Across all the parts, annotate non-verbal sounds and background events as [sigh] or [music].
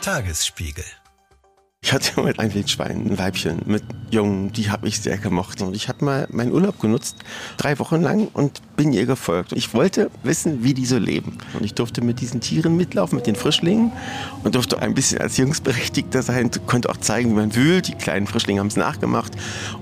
Tagesspiegel. Ich hatte mal ein Wildschwein, ein Weibchen mit Jungen, die habe ich sehr gemocht. Und ich habe mal meinen Urlaub genutzt, drei Wochen lang, und bin ihr gefolgt. Ich wollte wissen, wie die so leben. Und ich durfte mit diesen Tieren mitlaufen, mit den Frischlingen und durfte ein bisschen als Jungsberechtigter sein, konnte auch zeigen, wie man wühlt. Die kleinen Frischlinge haben es nachgemacht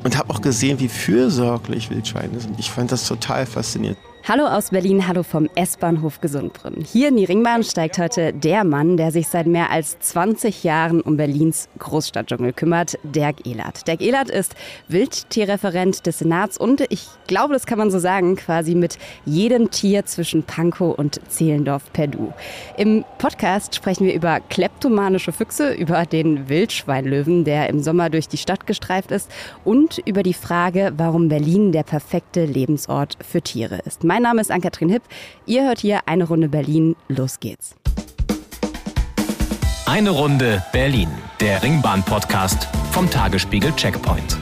und habe auch gesehen, wie fürsorglich Wildschweine sind. Ich fand das total faszinierend. Hallo aus Berlin, hallo vom S-Bahnhof Gesundbrunn. Hier in die Ringbahn steigt heute der Mann, der sich seit mehr als 20 Jahren um Berlins Großstadtdschungel kümmert, Dirk Ehlert. Dirk Ehlert ist Wildtierreferent des Senats und ich glaube, das kann man so sagen, quasi mit jedem Tier zwischen Pankow und Zehlendorf per Du. Im Podcast sprechen wir über kleptomanische Füchse, über den Wildschweinlöwen, der im Sommer durch die Stadt gestreift ist und über die Frage, warum Berlin der perfekte Lebensort für Tiere ist. Mein Name ist Ann-Kathrin Hipp. Ihr hört hier eine Runde Berlin. Los geht's. Eine Runde Berlin, der Ringbahn-Podcast vom Tagesspiegel Checkpoint.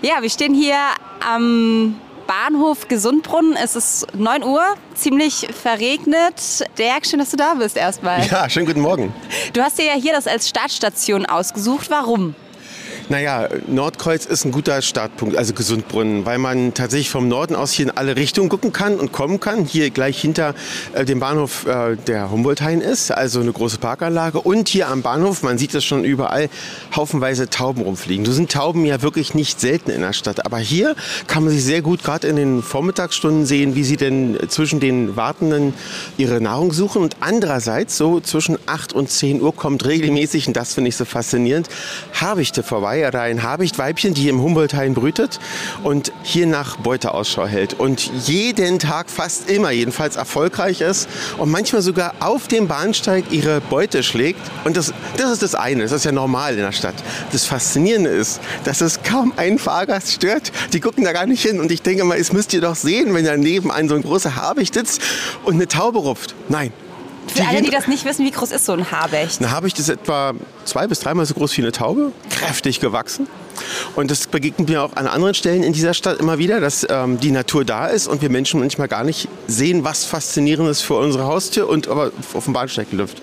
Ja, wir stehen hier am Bahnhof Gesundbrunnen. Es ist 9 Uhr, ziemlich verregnet. Dirk, schön, dass du da bist erstmal. Ja, schönen guten Morgen. Du hast dir ja hier das als Startstation ausgesucht. Warum? Naja, Nordkreuz ist ein guter Startpunkt, also Gesundbrunnen, weil man tatsächlich vom Norden aus hier in alle Richtungen gucken kann und kommen kann. Hier gleich hinter äh, dem Bahnhof äh, der Humboldthain ist, also eine große Parkanlage. Und hier am Bahnhof, man sieht das schon überall, haufenweise Tauben rumfliegen. Du sind Tauben ja wirklich nicht selten in der Stadt. Aber hier kann man sich sehr gut gerade in den Vormittagsstunden sehen, wie sie denn zwischen den Wartenden ihre Nahrung suchen. Und andererseits, so zwischen 8 und 10 Uhr kommt regelmäßig, und das finde ich so faszinierend, Habichte vorbei Reihe ein Habichtweibchen, die im Humboldthain brütet und hier nach Beute Ausschau hält und jeden Tag fast immer jedenfalls erfolgreich ist und manchmal sogar auf dem Bahnsteig ihre Beute schlägt. Und das, das ist das eine, das ist ja normal in der Stadt. Das Faszinierende ist, dass es kaum einen Fahrgast stört. Die gucken da gar nicht hin und ich denke mal, es müsst ihr doch sehen, wenn daneben ein so ein großer Habicht sitzt und eine Taube rupft. Nein, für alle, die das nicht wissen, wie groß ist so ein Habicht? Ein Habicht ist etwa zwei bis dreimal so groß wie eine Taube, kräftig gewachsen. Und das begegnet mir auch an anderen Stellen in dieser Stadt immer wieder, dass ähm, die Natur da ist und wir Menschen manchmal gar nicht sehen, was Faszinierendes für unsere Haustür und aber auf dem Bahnsteig läuft.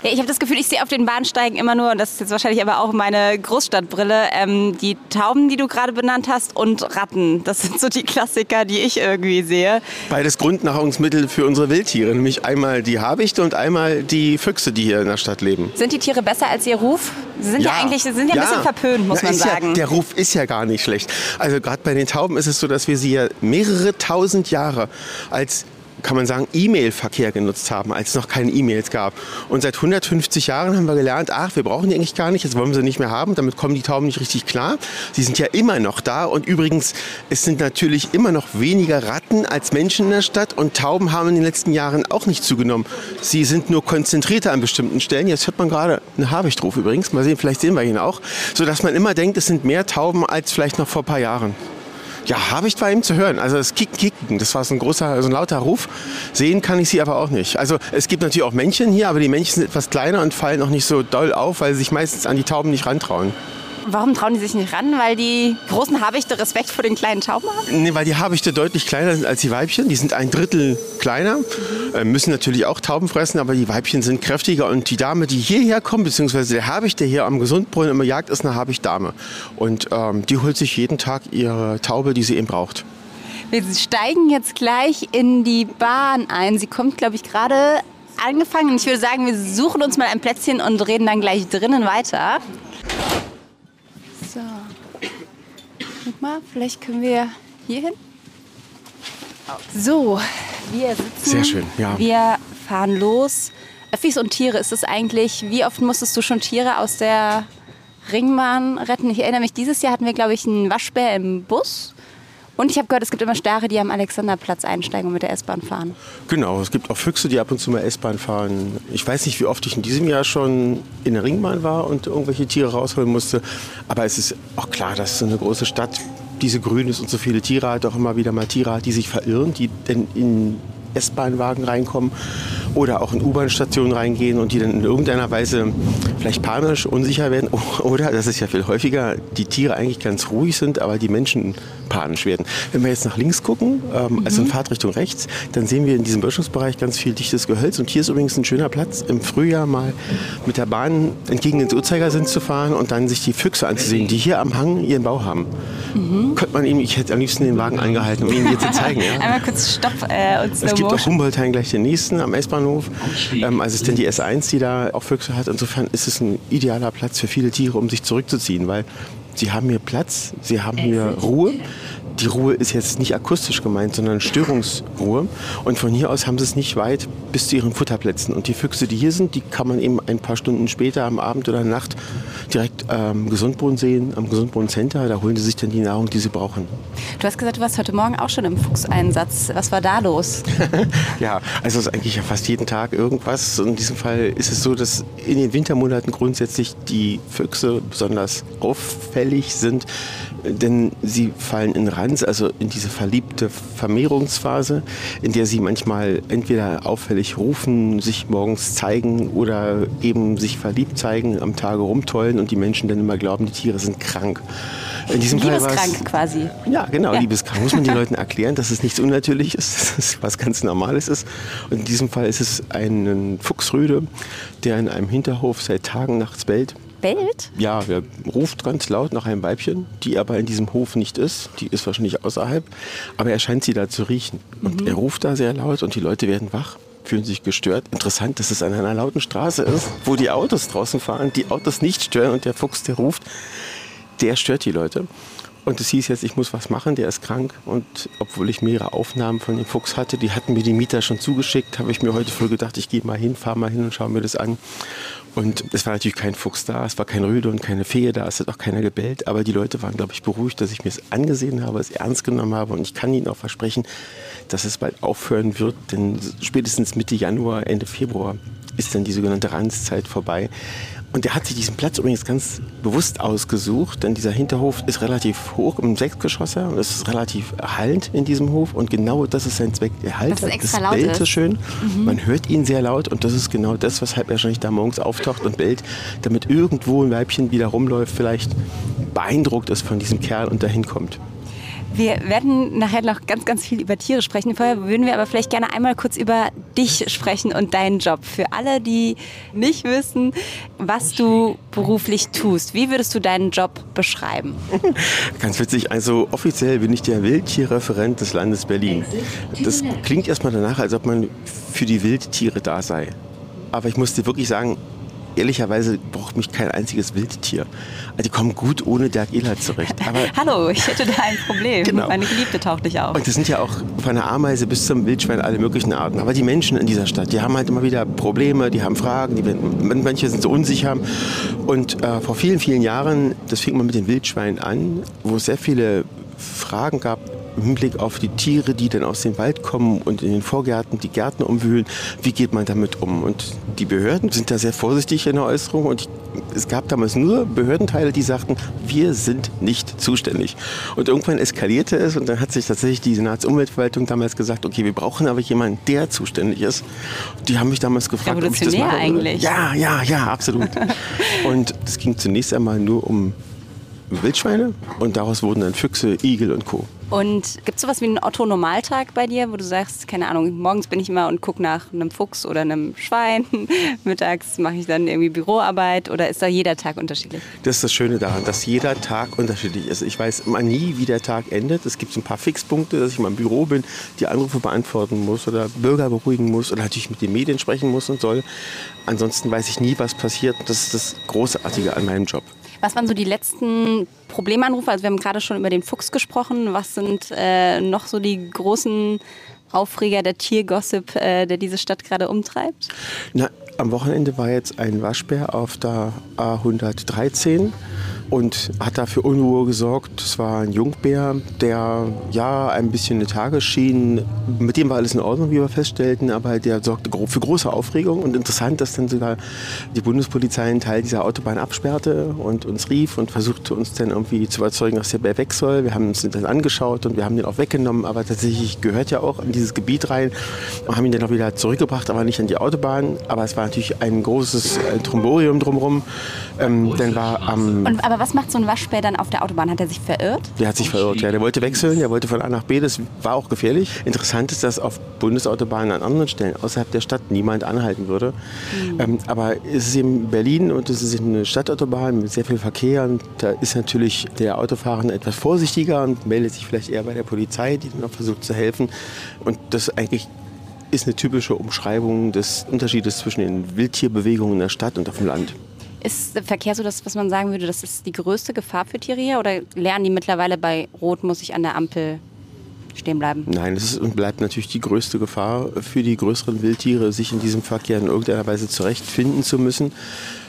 Ja, ich habe das Gefühl, ich sehe auf den Bahnsteigen immer nur, und das ist jetzt wahrscheinlich aber auch meine Großstadtbrille, ähm, die Tauben, die du gerade benannt hast, und Ratten. Das sind so die Klassiker, die ich irgendwie sehe. Beides Grundnahrungsmittel für unsere Wildtiere, nämlich einmal die Habichte und einmal die Füchse, die hier in der Stadt leben. Sind die Tiere besser als ihr Ruf? Sie sind ja, ja eigentlich sie sind ja, ja, ein bisschen verpönt, muss Na, man sagen. Ja, der Ruf ist ja gar nicht schlecht. Also gerade bei den Tauben ist es so, dass wir sie ja mehrere tausend Jahre als kann man sagen, E-Mail-Verkehr genutzt haben, als es noch keine E-Mails gab. Und seit 150 Jahren haben wir gelernt, ach, wir brauchen die eigentlich gar nicht, jetzt wollen wir sie nicht mehr haben, damit kommen die Tauben nicht richtig klar. Sie sind ja immer noch da und übrigens, es sind natürlich immer noch weniger Ratten als Menschen in der Stadt und Tauben haben in den letzten Jahren auch nicht zugenommen. Sie sind nur konzentrierter an bestimmten Stellen. Jetzt hört man gerade einen Habichtruf übrigens, mal sehen, vielleicht sehen wir ihn auch, sodass man immer denkt, es sind mehr Tauben als vielleicht noch vor ein paar Jahren. Ja, habe ich bei ihm zu hören. Also das Kicken, Kicken, das war so ein großer, so ein lauter Ruf. Sehen kann ich sie aber auch nicht. Also es gibt natürlich auch Männchen hier, aber die Männchen sind etwas kleiner und fallen auch nicht so doll auf, weil sie sich meistens an die Tauben nicht rantrauen. Warum trauen die sich nicht ran? Weil die großen Habichte Respekt vor den kleinen Tauben haben? Nee, weil die Habichte deutlich kleiner sind als die Weibchen. Die sind ein Drittel kleiner, äh, müssen natürlich auch Tauben fressen, aber die Weibchen sind kräftiger. Und die Dame, die hierher kommt, beziehungsweise der Habicht, der hier am Gesundbrunnen immer jagt, ist eine Habichtdame. Und ähm, die holt sich jeden Tag ihre Taube, die sie eben braucht. Wir steigen jetzt gleich in die Bahn ein. Sie kommt, glaube ich, gerade angefangen. Ich würde sagen, wir suchen uns mal ein Plätzchen und reden dann gleich drinnen weiter. So. Guck mal, vielleicht können wir hier hin. So, wir sitzen. Sehr schön, ja. Wir fahren los. Öffis und Tiere, ist es eigentlich, wie oft musstest du schon Tiere aus der Ringbahn retten? Ich erinnere mich, dieses Jahr hatten wir, glaube ich, einen Waschbär im Bus. Und ich habe gehört, es gibt immer Stare, die am Alexanderplatz einsteigen und mit der S-Bahn fahren. Genau, es gibt auch Füchse, die ab und zu mal S-Bahn fahren. Ich weiß nicht, wie oft ich in diesem Jahr schon in der Ringbahn war und irgendwelche Tiere rausholen musste. Aber es ist auch klar, dass so eine große Stadt diese grün ist und so viele Tiere hat, auch immer wieder mal Tiere hat, die sich verirren, die denn in S-Bahn-Wagen reinkommen oder auch in U-Bahn-Stationen reingehen und die dann in irgendeiner Weise vielleicht panisch, unsicher werden. [laughs] Oder, das ist ja viel häufiger, die Tiere eigentlich ganz ruhig sind, aber die Menschen panisch werden. Wenn wir jetzt nach links gucken, ähm, mhm. also in Fahrtrichtung rechts, dann sehen wir in diesem Böschungsbereich ganz viel dichtes Gehölz. Und hier ist übrigens ein schöner Platz, im Frühjahr mal mit der Bahn entgegen ins Uhrzeigersinn zu fahren und dann sich die Füchse anzusehen, die hier am Hang ihren Bau haben. Mhm. Könnte man ihm, ich hätte am liebsten den Wagen angehalten, um Ihnen hier zu zeigen. Ja. [laughs] Einmal kurz Stopp äh, und Es gibt auch Humboldt-Hain gleich den nächsten am S-Bahnhof. Ähm, also es ist denn die S1, die da auch Füchse hat. Insofern ist es ein idealer Platz für viele Tiere, um sich zurückzuziehen, weil sie haben hier Platz, sie haben hier Ruhe die Ruhe ist jetzt nicht akustisch gemeint, sondern Störungsruhe. Und von hier aus haben sie es nicht weit bis zu ihren Futterplätzen. Und die Füchse, die hier sind, die kann man eben ein paar Stunden später am Abend oder Nacht direkt am Gesundbrunnen sehen, am Gesundbrunnen Center. Da holen sie sich dann die Nahrung, die sie brauchen. Du hast gesagt, du warst heute Morgen auch schon im Fuchseinsatz. Was war da los? [laughs] ja, also es ist eigentlich ja fast jeden Tag irgendwas. In diesem Fall ist es so, dass in den Wintermonaten grundsätzlich die Füchse besonders auffällig sind denn sie fallen in Ranz, also in diese verliebte Vermehrungsphase, in der sie manchmal entweder auffällig rufen, sich morgens zeigen oder eben sich verliebt zeigen, am Tage rumtollen und die Menschen dann immer glauben, die Tiere sind krank. In diesem liebeskrank Fall quasi. Ja, genau, ja. liebeskrank. Muss man den [laughs] Leuten erklären, dass es nichts Unnatürliches ist, dass es was ganz Normales ist. Und in diesem Fall ist es ein Fuchsrüde, der in einem Hinterhof seit Tagen nachts bellt bellt? Ja, er ruft ganz laut nach einem Weibchen, die aber in diesem Hof nicht ist. Die ist wahrscheinlich außerhalb, aber er scheint sie da zu riechen. Und mhm. er ruft da sehr laut und die Leute werden wach fühlen sich gestört. Interessant, dass es an einer lauten Straße ist, wo die Autos draußen fahren, die Autos nicht stören und der Fuchs, der ruft, der stört die Leute. Und es hieß jetzt, ich muss was machen, der ist krank. Und obwohl ich mehrere Aufnahmen von dem Fuchs hatte, die hatten mir die Mieter schon zugeschickt, habe ich mir heute früh gedacht, ich gehe mal hin, fahre mal hin und schaue mir das an. Und es war natürlich kein Fuchs da, es war kein Rüde und keine Fee da, es hat auch keiner gebellt. Aber die Leute waren, glaube ich, beruhigt, dass ich mir es angesehen habe, es ernst genommen habe. Und ich kann Ihnen auch versprechen, dass es bald aufhören wird, denn spätestens Mitte Januar, Ende Februar ist dann die sogenannte Ranzzeit vorbei. Und er hat sich diesen Platz übrigens ganz bewusst ausgesucht, denn dieser Hinterhof ist relativ hoch im Sechsgeschosser und es ist relativ erhallend in diesem Hof und genau das ist sein Zweck. Er halt das, das bellt so schön, mhm. man hört ihn sehr laut und das ist genau das, weshalb er wahrscheinlich da morgens auftaucht und bellt, damit irgendwo ein Weibchen wieder rumläuft, vielleicht beeindruckt ist von diesem Kerl und dahin kommt. Wir werden nachher noch ganz, ganz viel über Tiere sprechen. Vorher würden wir aber vielleicht gerne einmal kurz über dich sprechen und deinen Job. Für alle, die nicht wissen, was du beruflich tust, wie würdest du deinen Job beschreiben? [laughs] Ganz witzig. Also offiziell bin ich der Wildtierreferent des Landes Berlin. Das klingt erstmal danach, als ob man für die Wildtiere da sei. Aber ich muss dir wirklich sagen, ehrlicherweise braucht mich kein einziges Wildtier. Also die kommen gut ohne Dirk Ehlert zurecht. [laughs] Aber Hallo, ich hätte da ein Problem. Genau. Meine Geliebte taucht nicht auf. Und das sind ja auch von der Ameise bis zum Wildschwein alle möglichen Arten. Aber die Menschen in dieser Stadt, die haben halt immer wieder Probleme, die haben Fragen, die, manche sind so unsicher. Und äh, vor vielen, vielen Jahren, das fing mal mit den Wildschweinen an, wo es sehr viele Fragen gab, im Hinblick auf die Tiere, die dann aus dem Wald kommen und in den Vorgärten die Gärten umwühlen, wie geht man damit um? Und die Behörden sind da sehr vorsichtig in der Äußerung und ich, es gab damals nur Behördenteile, die sagten, wir sind nicht zuständig. Und irgendwann eskalierte es und dann hat sich tatsächlich die Senatsumweltverwaltung damals gesagt, okay, wir brauchen aber jemanden, der zuständig ist. Die haben mich damals gefragt, ob ich das mache. eigentlich. Ja, ja, ja, absolut. [laughs] und es ging zunächst einmal nur um Wildschweine und daraus wurden dann Füchse, Igel und Co. Und gibt es sowas wie einen Otto-Normaltag bei dir, wo du sagst, keine Ahnung, morgens bin ich immer und gucke nach einem Fuchs oder einem Schwein, [laughs] mittags mache ich dann irgendwie Büroarbeit oder ist da jeder Tag unterschiedlich? Das ist das Schöne daran, dass jeder Tag unterschiedlich ist. Ich weiß immer nie, wie der Tag endet. Es gibt ein paar Fixpunkte, dass ich mal im Büro bin, die Anrufe beantworten muss oder Bürger beruhigen muss oder natürlich mit den Medien sprechen muss und soll. Ansonsten weiß ich nie, was passiert. Das ist das Großartige an meinem Job. Was waren so die letzten Problemanrufe? Also wir haben gerade schon über den Fuchs gesprochen. Was sind äh, noch so die großen Aufreger der Tiergossip, äh, der diese Stadt gerade umtreibt? Na, am Wochenende war jetzt ein Waschbär auf der A113 und hat da für Unruhe gesorgt. Das war ein Jungbär, der ja ein bisschen eine Tage schien. Mit dem war alles in Ordnung, wie wir feststellten, aber der sorgte für große Aufregung und interessant, dass dann sogar die Bundespolizei einen Teil dieser Autobahn absperrte und uns rief und versuchte uns dann irgendwie zu überzeugen, dass der Bär weg soll. Wir haben uns den dann angeschaut und wir haben den auch weggenommen, aber tatsächlich gehört ja auch in dieses Gebiet rein und haben ihn dann auch wieder zurückgebracht, aber nicht an die Autobahn. Aber es war natürlich ein großes äh, Tromborium drumherum. Ähm, dann war am und, was macht so ein Waschbär dann auf der Autobahn? Hat er sich verirrt? Der hat sich verirrt, ja. Der wollte wechseln, der wollte von A nach B. Das war auch gefährlich. Interessant ist, dass auf Bundesautobahnen an anderen Stellen außerhalb der Stadt niemand anhalten würde. Mhm. Ähm, aber es ist eben Berlin und es ist eine Stadtautobahn mit sehr viel Verkehr. Und da ist natürlich der Autofahrer etwas vorsichtiger und meldet sich vielleicht eher bei der Polizei, die dann auch versucht zu helfen. Und das eigentlich ist eine typische Umschreibung des Unterschiedes zwischen den Wildtierbewegungen in der Stadt und auf dem Land. Ist der Verkehr so das, was man sagen würde, das ist die größte Gefahr für Tiere hier? Oder lernen die mittlerweile bei Rot, muss ich an der Ampel stehen bleiben? Nein, es ist und bleibt natürlich die größte Gefahr für die größeren Wildtiere, sich in diesem Verkehr in irgendeiner Weise zurechtfinden zu müssen.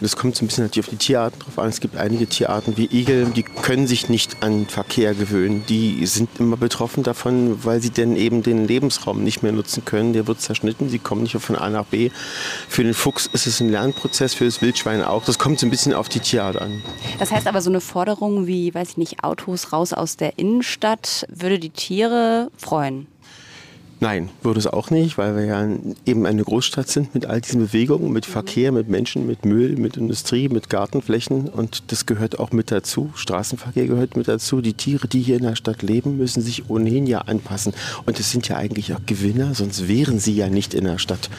Das kommt so ein bisschen natürlich auf die Tierarten drauf an. Es gibt einige Tierarten wie Igel, die können sich nicht an Verkehr gewöhnen. Die sind immer betroffen davon, weil sie denn eben den Lebensraum nicht mehr nutzen können. Der wird zerschnitten, sie kommen nicht von A nach B. Für den Fuchs ist es ein Lernprozess, für das Wildschwein auch. Das kommt so ein bisschen auf die Tierart an. Das heißt aber so eine Forderung wie, weiß ich nicht, Autos raus aus der Innenstadt, würde die Tiere freuen? Nein, würde es auch nicht, weil wir ja eben eine Großstadt sind mit all diesen Bewegungen, mit Verkehr, mit Menschen, mit Müll, mit Industrie, mit Gartenflächen und das gehört auch mit dazu. Straßenverkehr gehört mit dazu. Die Tiere, die hier in der Stadt leben, müssen sich ohnehin ja anpassen und es sind ja eigentlich auch Gewinner, sonst wären sie ja nicht in der Stadt.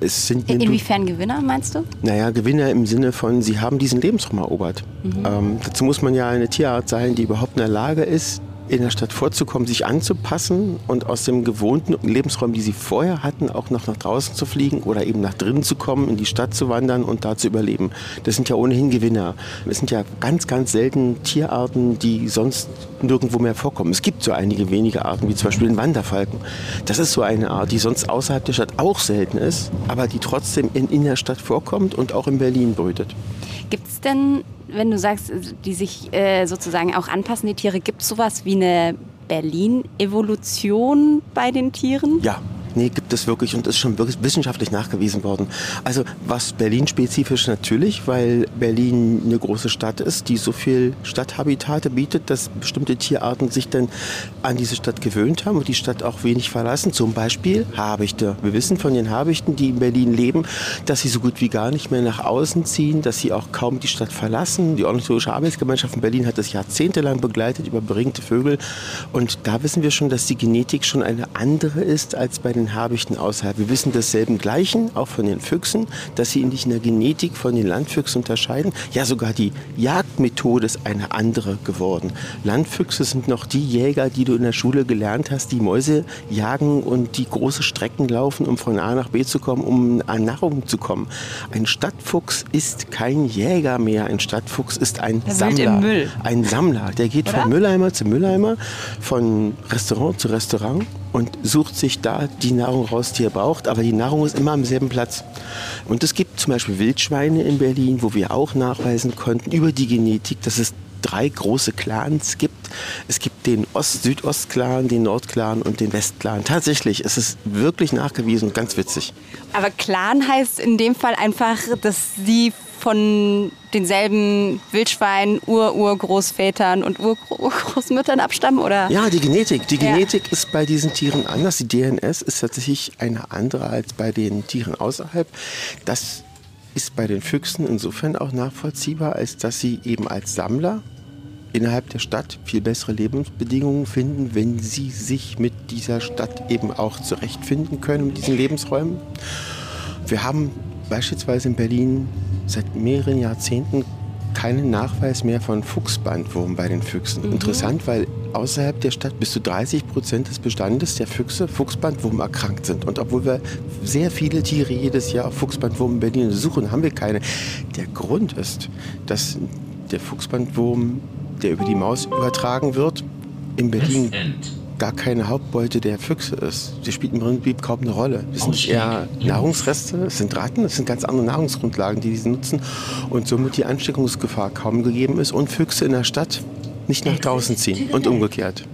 Es sind Inwiefern Gewinner meinst du? Naja, Gewinner im Sinne von, sie haben diesen Lebensraum erobert. Mhm. Ähm, dazu muss man ja eine Tierart sein, die überhaupt in der Lage ist, in der Stadt vorzukommen, sich anzupassen und aus dem gewohnten Lebensraum, die sie vorher hatten, auch noch nach draußen zu fliegen oder eben nach drinnen zu kommen, in die Stadt zu wandern und da zu überleben. Das sind ja ohnehin Gewinner. Es sind ja ganz, ganz selten Tierarten, die sonst nirgendwo mehr vorkommen. Es gibt so einige wenige Arten, wie zum Beispiel den Wanderfalken. Das ist so eine Art, die sonst außerhalb der Stadt auch selten ist, aber die trotzdem in, in der Stadt vorkommt und auch in Berlin brütet. Gibt es denn wenn du sagst, die sich äh, sozusagen auch anpassen, die Tiere, gibt es sowas wie eine Berlin-Evolution bei den Tieren? Ja, Nee, gibt es wirklich und ist schon wirklich wissenschaftlich nachgewiesen worden. Also was Berlin-spezifisch natürlich, weil Berlin eine große Stadt ist, die so viel Stadthabitate bietet, dass bestimmte Tierarten sich dann an diese Stadt gewöhnt haben und die Stadt auch wenig verlassen. Zum Beispiel Habichte. Wir wissen von den Habichten, die in Berlin leben, dass sie so gut wie gar nicht mehr nach außen ziehen, dass sie auch kaum die Stadt verlassen. Die Ornithologische Arbeitsgemeinschaft in Berlin hat das jahrzehntelang begleitet über beringte Vögel. Und da wissen wir schon, dass die Genetik schon eine andere ist als bei den den Habichten außerhalb. Wir wissen desselben Gleichen, auch von den Füchsen, dass sie sich in der Genetik von den Landfüchsen unterscheiden. Ja, sogar die Jagdmethode ist eine andere geworden. Landfüchse sind noch die Jäger, die du in der Schule gelernt hast, die Mäuse jagen und die große Strecken laufen, um von A nach B zu kommen, um an Nahrung zu kommen. Ein Stadtfuchs ist kein Jäger mehr. Ein Stadtfuchs ist ein der Sammler. Ein Sammler. Der geht Oder? von Mülleimer zu Mülleimer, von Restaurant zu Restaurant und sucht sich da die Nahrung raus, die er braucht. Aber die Nahrung ist immer am selben Platz. Und es gibt zum Beispiel Wildschweine in Berlin, wo wir auch nachweisen konnten über die Genetik, dass es drei große Clans gibt. Es gibt den Ost-Südost-Clan, den Nord-Clan und den West-Clan. Tatsächlich ist es wirklich nachgewiesen und ganz witzig. Aber Clan heißt in dem Fall einfach, dass sie von denselben Wildschweinen, Ur-Urgroßvätern und Urgroßmüttern abstammen, oder? Ja, die Genetik. Die Genetik ja. ist bei diesen Tieren anders. Die DNS ist tatsächlich eine andere als bei den Tieren außerhalb. Das ist bei den Füchsen insofern auch nachvollziehbar, als dass sie eben als Sammler innerhalb der Stadt viel bessere Lebensbedingungen finden, wenn sie sich mit dieser Stadt eben auch zurechtfinden können, mit diesen Lebensräumen. Wir haben beispielsweise in Berlin seit mehreren Jahrzehnten keinen Nachweis mehr von Fuchsbandwurm bei den Füchsen. Mhm. Interessant, weil außerhalb der Stadt bis zu 30 Prozent des Bestandes der Füchse Fuchsbandwurm erkrankt sind. Und obwohl wir sehr viele Tiere jedes Jahr auf Fuchsbandwurm in Berlin suchen, haben wir keine. Der Grund ist, dass der Fuchsbandwurm, der über die Maus übertragen wird, in Berlin gar keine Hauptbeute der Füchse ist. Die spielt im Prinzip kaum eine Rolle. Das sind eher Nahrungsreste, es sind Ratten, es sind ganz andere Nahrungsgrundlagen, die sie nutzen und somit die Ansteckungsgefahr kaum gegeben ist und Füchse in der Stadt nicht nach draußen ziehen und umgekehrt.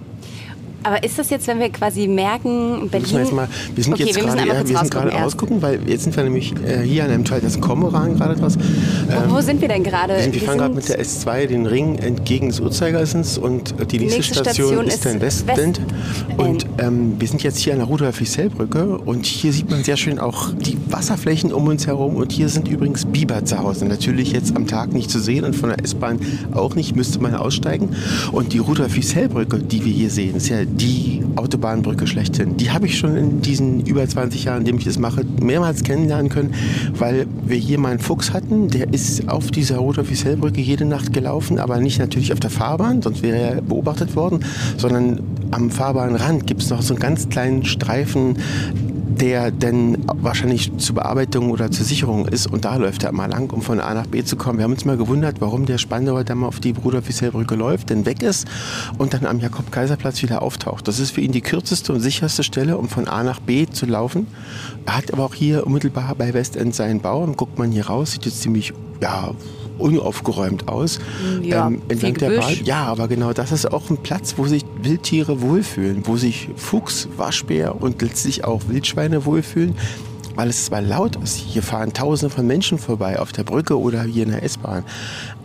Aber ist das jetzt, wenn wir quasi merken, Berlin... Wir, mal, wir sind okay, jetzt wir gerade, ja, wir sind gerade rausgucken, weil jetzt sind wir nämlich äh, hier an einem Teil, ein Kormoran gerade draus. Ähm, wo, wo, sind wir denn gerade? Wir, sind, wir, wir fahren gerade mit der S2 den Ring entgegen des Uhrzeigersins und die nächste, nächste Station, Station, ist dann Westend. West und ähm, wir sind jetzt hier an der Rudolf Fichsellbrücke und hier sieht man sehr schön auch die Wasserflächen um uns herum und hier sind übrigens Biber zu Hause. Natürlich jetzt am Tag nicht zu sehen und von der S-Bahn auch nicht, müsste man aussteigen. Und die Rudolf Fichsellbrücke, die wir hier sehen, ist ja die Autobahnbrücke schlechthin. Die habe ich schon in diesen über 20 Jahren, in denen ich das mache, mehrmals kennenlernen können, weil wir hier mal einen Fuchs hatten, der ist auf dieser Rudolf-Wiesel-Brücke jede Nacht gelaufen, aber nicht natürlich auf der Fahrbahn, sonst wäre er beobachtet worden, sondern am Fahrbahnrand gibt es noch so einen ganz kleinen Streifen, der denn wahrscheinlich zur Bearbeitung oder zur Sicherung ist. Und da läuft er immer lang, um von A nach B zu kommen. Wir haben uns mal gewundert, warum der Spandauer Damm auf die Bruder-Fiesel-Brücke läuft, denn weg ist und dann am Jakob-Kaiser-Platz wieder auftaucht. Das ist für ihn die kürzeste und sicherste Stelle, um von A nach B zu laufen. Er hat aber auch hier unmittelbar bei Westend seinen Bau. Und guckt man hier raus, sieht jetzt ziemlich, ja, unaufgeräumt aus. Ja, ähm, entlang der Bahn. Ja, aber genau das ist auch ein Platz, wo sich Wildtiere wohlfühlen, wo sich Fuchs, Waschbär und letztlich auch Wildschweine wohlfühlen, weil es zwar laut ist, hier fahren tausende von Menschen vorbei auf der Brücke oder hier in der S-Bahn,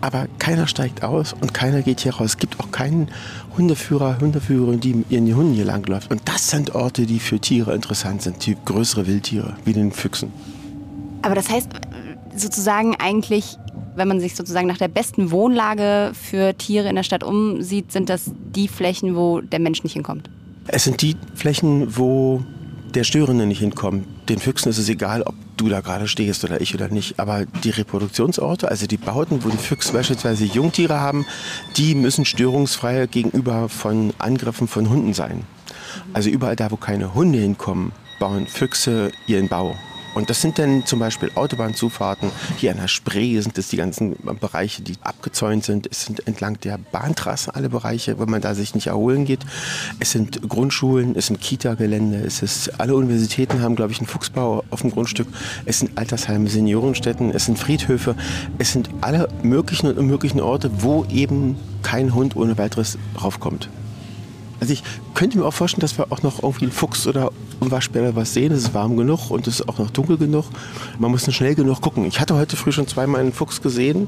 aber keiner steigt aus und keiner geht hier raus. Es gibt auch keinen Hundeführer, Hundeführerin, die ihren Hunden hier langläuft. Und das sind Orte, die für Tiere interessant sind, die größere Wildtiere, wie den Füchsen. Aber das heißt sozusagen eigentlich wenn man sich sozusagen nach der besten Wohnlage für Tiere in der Stadt umsieht, sind das die Flächen, wo der Mensch nicht hinkommt? Es sind die Flächen, wo der Störende nicht hinkommt. Den Füchsen ist es egal, ob du da gerade stehst oder ich oder nicht. Aber die Reproduktionsorte, also die Bauten, wo die Füchse beispielsweise Jungtiere haben, die müssen störungsfrei gegenüber von Angriffen von Hunden sein. Also überall da, wo keine Hunde hinkommen, bauen Füchse ihren Bau. Und das sind dann zum Beispiel Autobahnzufahrten. Hier an der Spree sind es die ganzen Bereiche, die abgezäunt sind. Es sind entlang der Bahntrasse alle Bereiche, wenn man da sich nicht erholen geht. Es sind Grundschulen, es sind Kita-Gelände, es ist, alle Universitäten haben, glaube ich, einen Fuchsbau auf dem Grundstück. Es sind Altersheime, Seniorenstätten, es sind Friedhöfe. Es sind alle möglichen und unmöglichen Orte, wo eben kein Hund ohne weiteres raufkommt. Also ich könnte mir auch vorstellen, dass wir auch noch irgendwie einen Fuchs oder einen Waschbär was sehen. Es ist warm genug und es ist auch noch dunkel genug. Man muss schnell genug gucken. Ich hatte heute früh schon zweimal einen Fuchs gesehen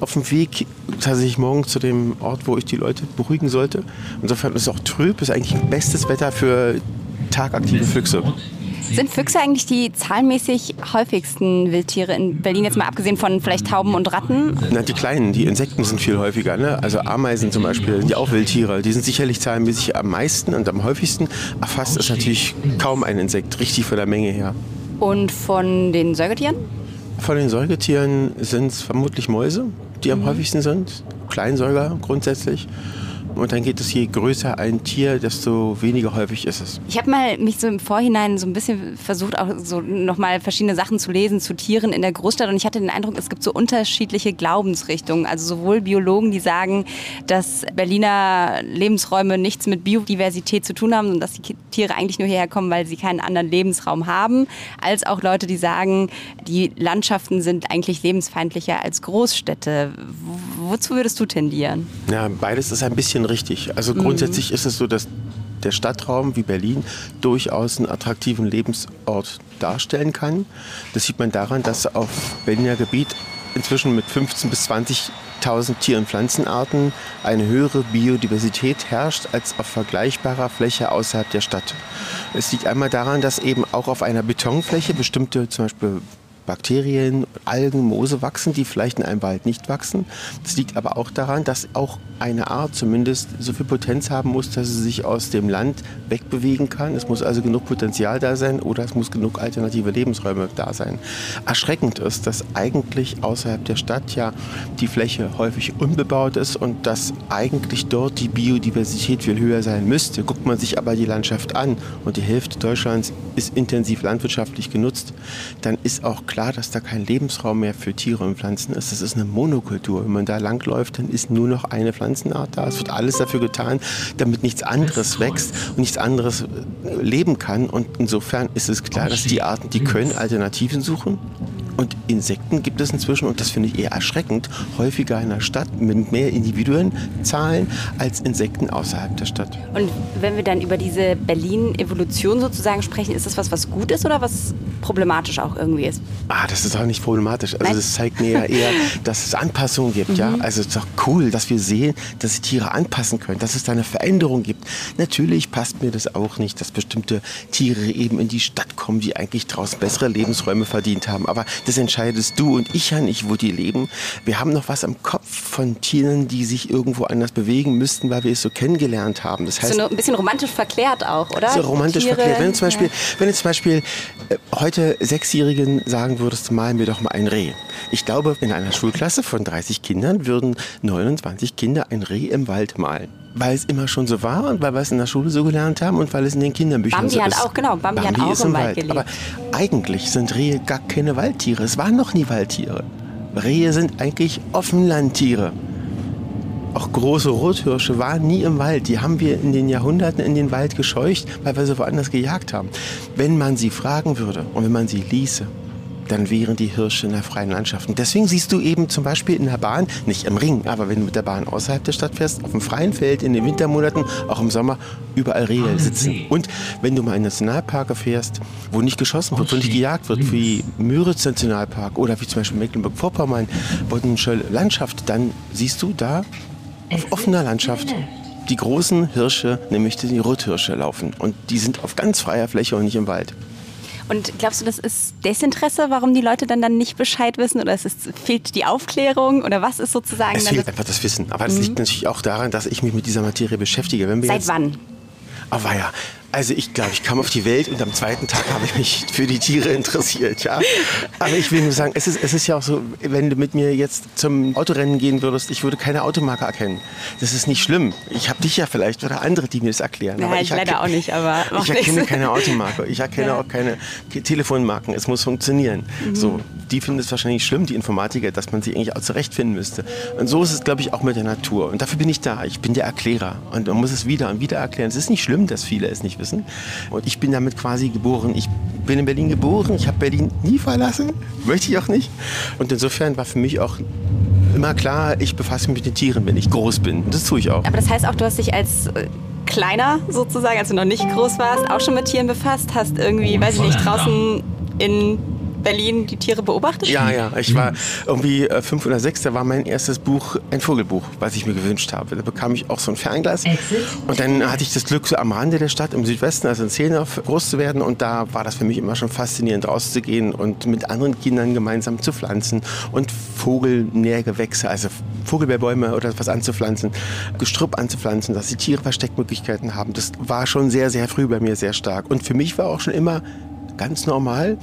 auf dem Weg tatsächlich morgen zu dem Ort, wo ich die Leute beruhigen sollte. Insofern ist es auch trüb, ist eigentlich bestes Wetter für tagaktive Füchse. Sind Füchse eigentlich die zahlenmäßig häufigsten Wildtiere in Berlin, jetzt mal abgesehen von vielleicht Tauben und Ratten? Na, die kleinen, die Insekten sind viel häufiger. Ne? Also Ameisen zum Beispiel, die auch Wildtiere, die sind sicherlich zahlenmäßig am meisten und am häufigsten. Erfasst ist natürlich kaum ein Insekt, richtig von der Menge her. Und von den Säugetieren? Von den Säugetieren sind es vermutlich Mäuse, die am mhm. häufigsten sind. Kleinsäuger grundsätzlich. Und dann geht es, je größer ein Tier, desto weniger häufig ist es. Ich habe mal mich so im Vorhinein so ein bisschen versucht, auch so nochmal verschiedene Sachen zu lesen zu Tieren in der Großstadt. Und ich hatte den Eindruck, es gibt so unterschiedliche Glaubensrichtungen. Also sowohl Biologen, die sagen, dass Berliner Lebensräume nichts mit Biodiversität zu tun haben und dass die Tiere eigentlich nur hierher kommen, weil sie keinen anderen Lebensraum haben, als auch Leute, die sagen, die Landschaften sind eigentlich lebensfeindlicher als Großstädte. Wozu würdest du tendieren? Ja, beides ist ein bisschen bisschen richtig. Also grundsätzlich mhm. ist es so, dass der Stadtraum wie Berlin durchaus einen attraktiven Lebensort darstellen kann. Das sieht man daran, dass auf Berliner Gebiet inzwischen mit 15.000 bis 20.000 Tier- und Pflanzenarten eine höhere Biodiversität herrscht als auf vergleichbarer Fläche außerhalb der Stadt. Es liegt einmal daran, dass eben auch auf einer Betonfläche bestimmte zum Beispiel Bakterien, Algen, Moose wachsen, die vielleicht in einem Wald nicht wachsen. Das liegt aber auch daran, dass auch eine Art zumindest so viel Potenz haben muss, dass sie sich aus dem Land wegbewegen kann. Es muss also genug Potenzial da sein oder es muss genug alternative Lebensräume da sein. Erschreckend ist, dass eigentlich außerhalb der Stadt ja die Fläche häufig unbebaut ist und dass eigentlich dort die Biodiversität viel höher sein müsste. Guckt man sich aber die Landschaft an und die Hälfte Deutschlands ist intensiv landwirtschaftlich genutzt, dann ist auch klar, dass da kein Lebensraum mehr für Tiere und Pflanzen ist. Das ist eine Monokultur. Wenn man da langläuft, dann ist nur noch eine Pflanzenart da. Es wird alles dafür getan, damit nichts anderes wächst und nichts anderes äh, leben kann. Und insofern ist es klar, dass die Arten, die können Alternativen suchen und Insekten gibt es inzwischen, und das finde ich eher erschreckend, häufiger in der Stadt mit mehr Individuenzahlen als Insekten außerhalb der Stadt. Und wenn wir dann über diese Berlin-Evolution sozusagen sprechen, ist das was, was gut ist oder was problematisch auch irgendwie ist? Ah, das ist auch nicht problematisch. Also das zeigt mir ja eher, [laughs] dass es Anpassungen gibt. Mhm. Ja? Also es ist doch cool, dass wir sehen, dass sich Tiere anpassen können, dass es da eine Veränderung gibt. Natürlich passt mir das auch nicht, dass bestimmte Tiere eben in die Stadt kommen, die eigentlich draußen bessere Lebensräume verdient haben. Aber das entscheidest du und ich ja nicht, wo die leben. Wir haben noch was am Kopf von Tieren, die sich irgendwo anders bewegen müssten, weil wir es so kennengelernt haben. Das heißt, so ein bisschen romantisch verklärt auch, oder? So romantisch Tiere, verklärt. Wenn du zum Beispiel, ja. wenn du zum Beispiel äh, heute Sechsjährigen sagen würdest, malen wir doch mal ein Reh. Ich glaube, in einer Schulklasse von 30 Kindern würden 29 Kinder ein Reh im Wald malen weil es immer schon so war und weil wir es in der Schule so gelernt haben und weil es in den Kinderbüchern Bambi so ist. hat auch, genau, Bambi, Bambi hat auch im, Wald, Wald gelebt. Aber eigentlich sind Rehe gar keine Waldtiere. Es waren noch nie Waldtiere. Rehe sind eigentlich Offenlandtiere. Auch große Rothirsche waren nie im Wald. Die haben wir in den Jahrhunderten in den Wald gescheucht, weil wir sie woanders gejagt haben. Wenn man sie fragen würde und wenn man sie ließe, dann wären die Hirsche in der freien Landschaft. Und deswegen siehst du eben zum Beispiel in der Bahn, nicht im Ring, aber wenn du mit der Bahn außerhalb der Stadt fährst, auf dem freien Feld in den Wintermonaten, auch im Sommer, überall Rehe sitzen. Und wenn du mal in Nationalparke fährst, wo nicht geschossen wird, wo nicht gejagt wird, wie Müritz Nationalpark oder wie zum Beispiel Mecklenburg-Vorpommern, Bodensche Landschaft, dann siehst du da auf offener Landschaft die großen Hirsche, nämlich die Rothirsche laufen. Und die sind auf ganz freier Fläche und nicht im Wald. Und glaubst du, das ist Desinteresse, warum die Leute dann, dann nicht Bescheid wissen? Oder es ist, fehlt die Aufklärung? Oder was ist sozusagen... Es fehlt einfach das Wissen. Aber es mhm. liegt natürlich auch daran, dass ich mich mit dieser Materie beschäftige. Seit wann? Aber ja, also ich glaube, ich kam auf die Welt und am zweiten Tag habe ich mich für die Tiere interessiert, ja. Aber ich will nur sagen, es ist, es ist ja auch so, wenn du mit mir jetzt zum Autorennen gehen würdest, ich würde keine Automarke erkennen. Das ist nicht schlimm. Ich habe dich ja vielleicht oder andere, die mir das erklären. Ja, aber ich, ich leider auch nicht, aber [laughs] Ich erkenne nichts. keine Automarke. Ich erkenne ja. auch keine Telefonmarken. Es muss funktionieren. Mhm. So, die finden es wahrscheinlich schlimm, die Informatiker, dass man sie eigentlich auch zurechtfinden müsste. Und so ist es, glaube ich, auch mit der Natur. Und dafür bin ich da. Ich bin der Erklärer. Und man muss es wieder und wieder erklären. Es ist nicht schlimm, dass viele es nicht wissen. Und ich bin damit quasi geboren. Ich bin in Berlin geboren. Ich habe Berlin nie verlassen. Möchte ich auch nicht. Und insofern war für mich auch immer klar, ich befasse mich mit den Tieren, wenn ich groß bin. Und das tue ich auch. Aber das heißt auch, du hast dich als äh, kleiner sozusagen, als du noch nicht groß warst, auch schon mit Tieren befasst? Hast irgendwie, weiß ich nicht, draußen in Berlin die Tiere beobachtet? Ja, ja. Ich war irgendwie äh, fünf oder sechs, da war mein erstes Buch ein Vogelbuch, was ich mir gewünscht habe. Da bekam ich auch so ein Fernglas. Und dann hatte ich das Glück, so am Rande der Stadt im Südwesten, also in Zehlendorf, groß zu werden. Und da war das für mich immer schon faszinierend, rauszugehen und mit anderen Kindern gemeinsam zu pflanzen und Vogelnährgewächse, also Vogelbeerbäume oder was anzupflanzen, Gestrüpp anzupflanzen, dass die Tiere Versteckmöglichkeiten haben. Das war schon sehr, sehr früh bei mir sehr stark. Und für mich war auch schon immer ganz normal,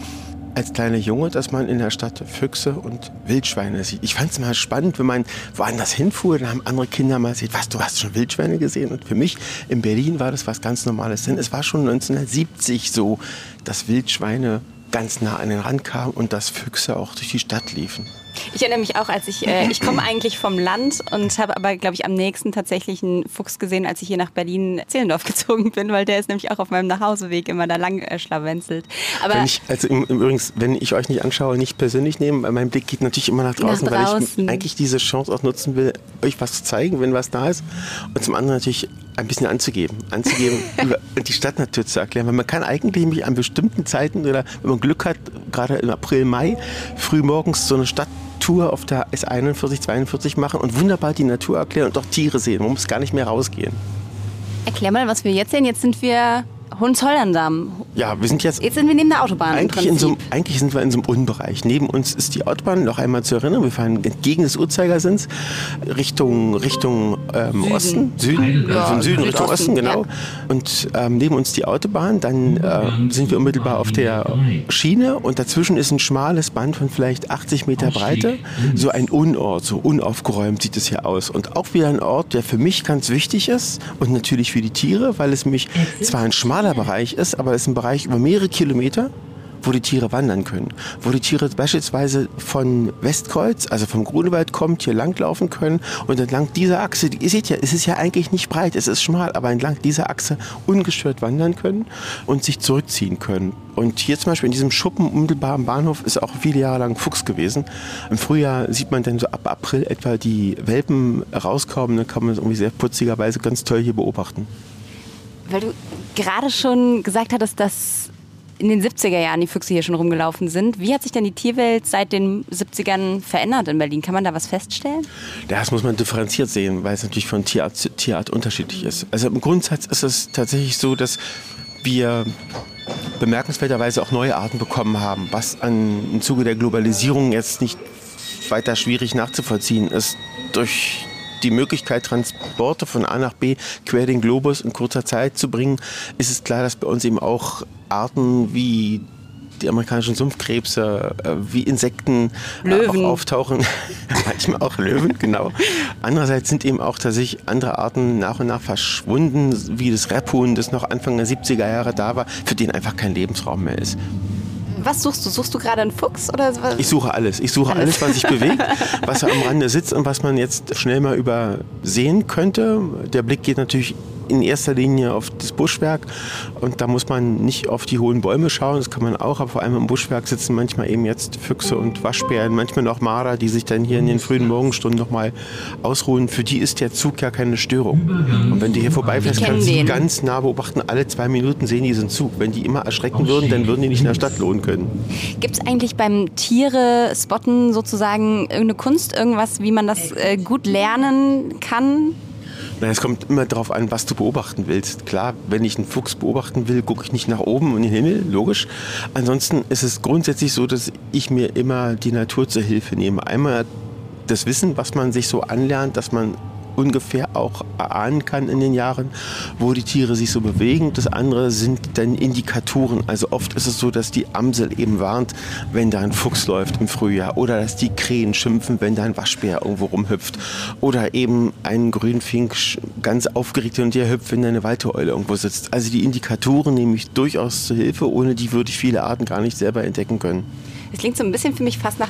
als kleiner Junge, dass man in der Stadt Füchse und Wildschweine sieht. Ich fand es mal spannend, wenn man woanders hinfuhr, dann haben andere Kinder mal gesagt, was, du hast schon Wildschweine gesehen? Und für mich in Berlin war das was ganz Normales, denn es war schon 1970 so, dass Wildschweine ganz nah an den Rand kamen und dass Füchse auch durch die Stadt liefen. Ich erinnere mich auch, als ich, äh, ich komme [laughs] eigentlich vom Land und habe aber, glaube ich, am nächsten tatsächlich einen Fuchs gesehen, als ich hier nach Berlin-Zehlendorf gezogen bin, weil der ist nämlich auch auf meinem Nachhauseweg immer da lang äh, schlawenzelt. Aber wenn ich, also im, im übrigens, wenn ich euch nicht anschaue, nicht persönlich nehmen, weil mein Blick geht natürlich immer nach draußen, nach draußen. weil ich eigentlich diese Chance auch nutzen will, euch was zu zeigen, wenn was da ist. Und zum anderen natürlich ein bisschen anzugeben, anzugeben, [laughs] über die Stadtnatur zu erklären. Weil man kann eigentlich an bestimmten Zeiten oder wenn man Glück hat, gerade im April, Mai, früh morgens so eine Stadttour auf der S41, 42 machen und wunderbar die Natur erklären und auch Tiere sehen. Man muss gar nicht mehr rausgehen. Erklär mal, was wir jetzt sehen. Jetzt sind wir Hohenzollern-Damm. Ja, wir sind jetzt. Jetzt sind wir neben der Autobahn. Eigentlich, in so, eigentlich sind wir in so einem Unbereich. Neben uns ist die Autobahn, noch einmal zur Erinnerung. Wir fahren entgegen des Uhrzeigersinns Richtung, Richtung ähm, Süden. Osten. Süden. Ja, also Süden Richtung Osten, genau. Ja. Und ähm, neben uns die Autobahn. Dann äh, sind wir unmittelbar auf der Schiene und dazwischen ist ein schmales Band von vielleicht 80 Meter Breite. So ein Unort, so unaufgeräumt sieht es hier aus. Und auch wieder ein Ort, der für mich ganz wichtig ist und natürlich für die Tiere, weil es mich zwar ein schmaler Bereich ist, aber es ist ein Bereich über mehrere Kilometer wo die Tiere wandern können. Wo die Tiere beispielsweise von Westkreuz, also vom Grunewald kommt, hier langlaufen können und entlang dieser Achse, ihr seht ja, es ist ja eigentlich nicht breit, es ist schmal, aber entlang dieser Achse ungestört wandern können und sich zurückziehen können. Und hier zum Beispiel in diesem Schuppen unmittelbar am Bahnhof ist auch viele Jahre lang Fuchs gewesen. Im Frühjahr sieht man dann so ab April etwa die Welpen rauskommen, dann kann man das irgendwie sehr putzigerweise ganz toll hier beobachten. Weil du gerade schon gesagt hattest, dass in den 70er Jahren die Füchse hier schon rumgelaufen sind. Wie hat sich denn die Tierwelt seit den 70ern verändert in Berlin? Kann man da was feststellen? Das muss man differenziert sehen, weil es natürlich von Tierart zu Tierart unterschiedlich ist. Also im Grundsatz ist es tatsächlich so, dass wir bemerkenswerterweise auch neue Arten bekommen haben, was an, im Zuge der Globalisierung jetzt nicht weiter schwierig nachzuvollziehen ist. Durch die Möglichkeit, Transporte von A nach B quer den Globus in kurzer Zeit zu bringen, ist es klar, dass bei uns eben auch Arten wie die amerikanischen Sumpfkrebse, äh, wie Insekten äh, auch auftauchen. [laughs] Manchmal auch Löwen, genau. Andererseits sind eben auch tatsächlich andere Arten nach und nach verschwunden, wie das Rebhuhn, das noch Anfang der 70er Jahre da war, für den einfach kein Lebensraum mehr ist. Was suchst du? Suchst du gerade einen Fuchs? Oder was? Ich suche alles. Ich suche alles, was sich bewegt, was am Rande sitzt und was man jetzt schnell mal übersehen könnte. Der Blick geht natürlich in erster Linie auf das Buschwerk und da muss man nicht auf die hohen Bäume schauen, das kann man auch, aber vor allem im Buschwerk sitzen manchmal eben jetzt Füchse und Waschbären, manchmal noch Marder, die sich dann hier in den frühen Morgenstunden nochmal ausruhen. Für die ist der Zug ja keine Störung. Und wenn du hier vorbeifährst, kannst du ganz nah beobachten, alle zwei Minuten sehen die diesen Zug. Wenn die immer erschrecken würden, dann würden die nicht in der Stadt lohnen können. Gibt es eigentlich beim Tiere spotten sozusagen irgendeine Kunst, irgendwas, wie man das äh, gut lernen kann? Es kommt immer darauf an, was du beobachten willst. Klar, wenn ich einen Fuchs beobachten will, gucke ich nicht nach oben in den Himmel, logisch. Ansonsten ist es grundsätzlich so, dass ich mir immer die Natur zur Hilfe nehme. Einmal das Wissen, was man sich so anlernt, dass man ungefähr auch erahnen kann in den Jahren, wo die Tiere sich so bewegen. Das andere sind dann Indikatoren. Also oft ist es so, dass die Amsel eben warnt, wenn da ein Fuchs läuft im Frühjahr oder dass die Krähen schimpfen, wenn da ein Waschbär irgendwo rumhüpft oder eben ein Grünfink ganz aufgeregt und der hüpft, wenn da eine Walteule irgendwo sitzt. Also die Indikatoren nehme ich durchaus zur Hilfe, ohne die würde ich viele Arten gar nicht selber entdecken können. Es klingt so ein bisschen für mich fast nach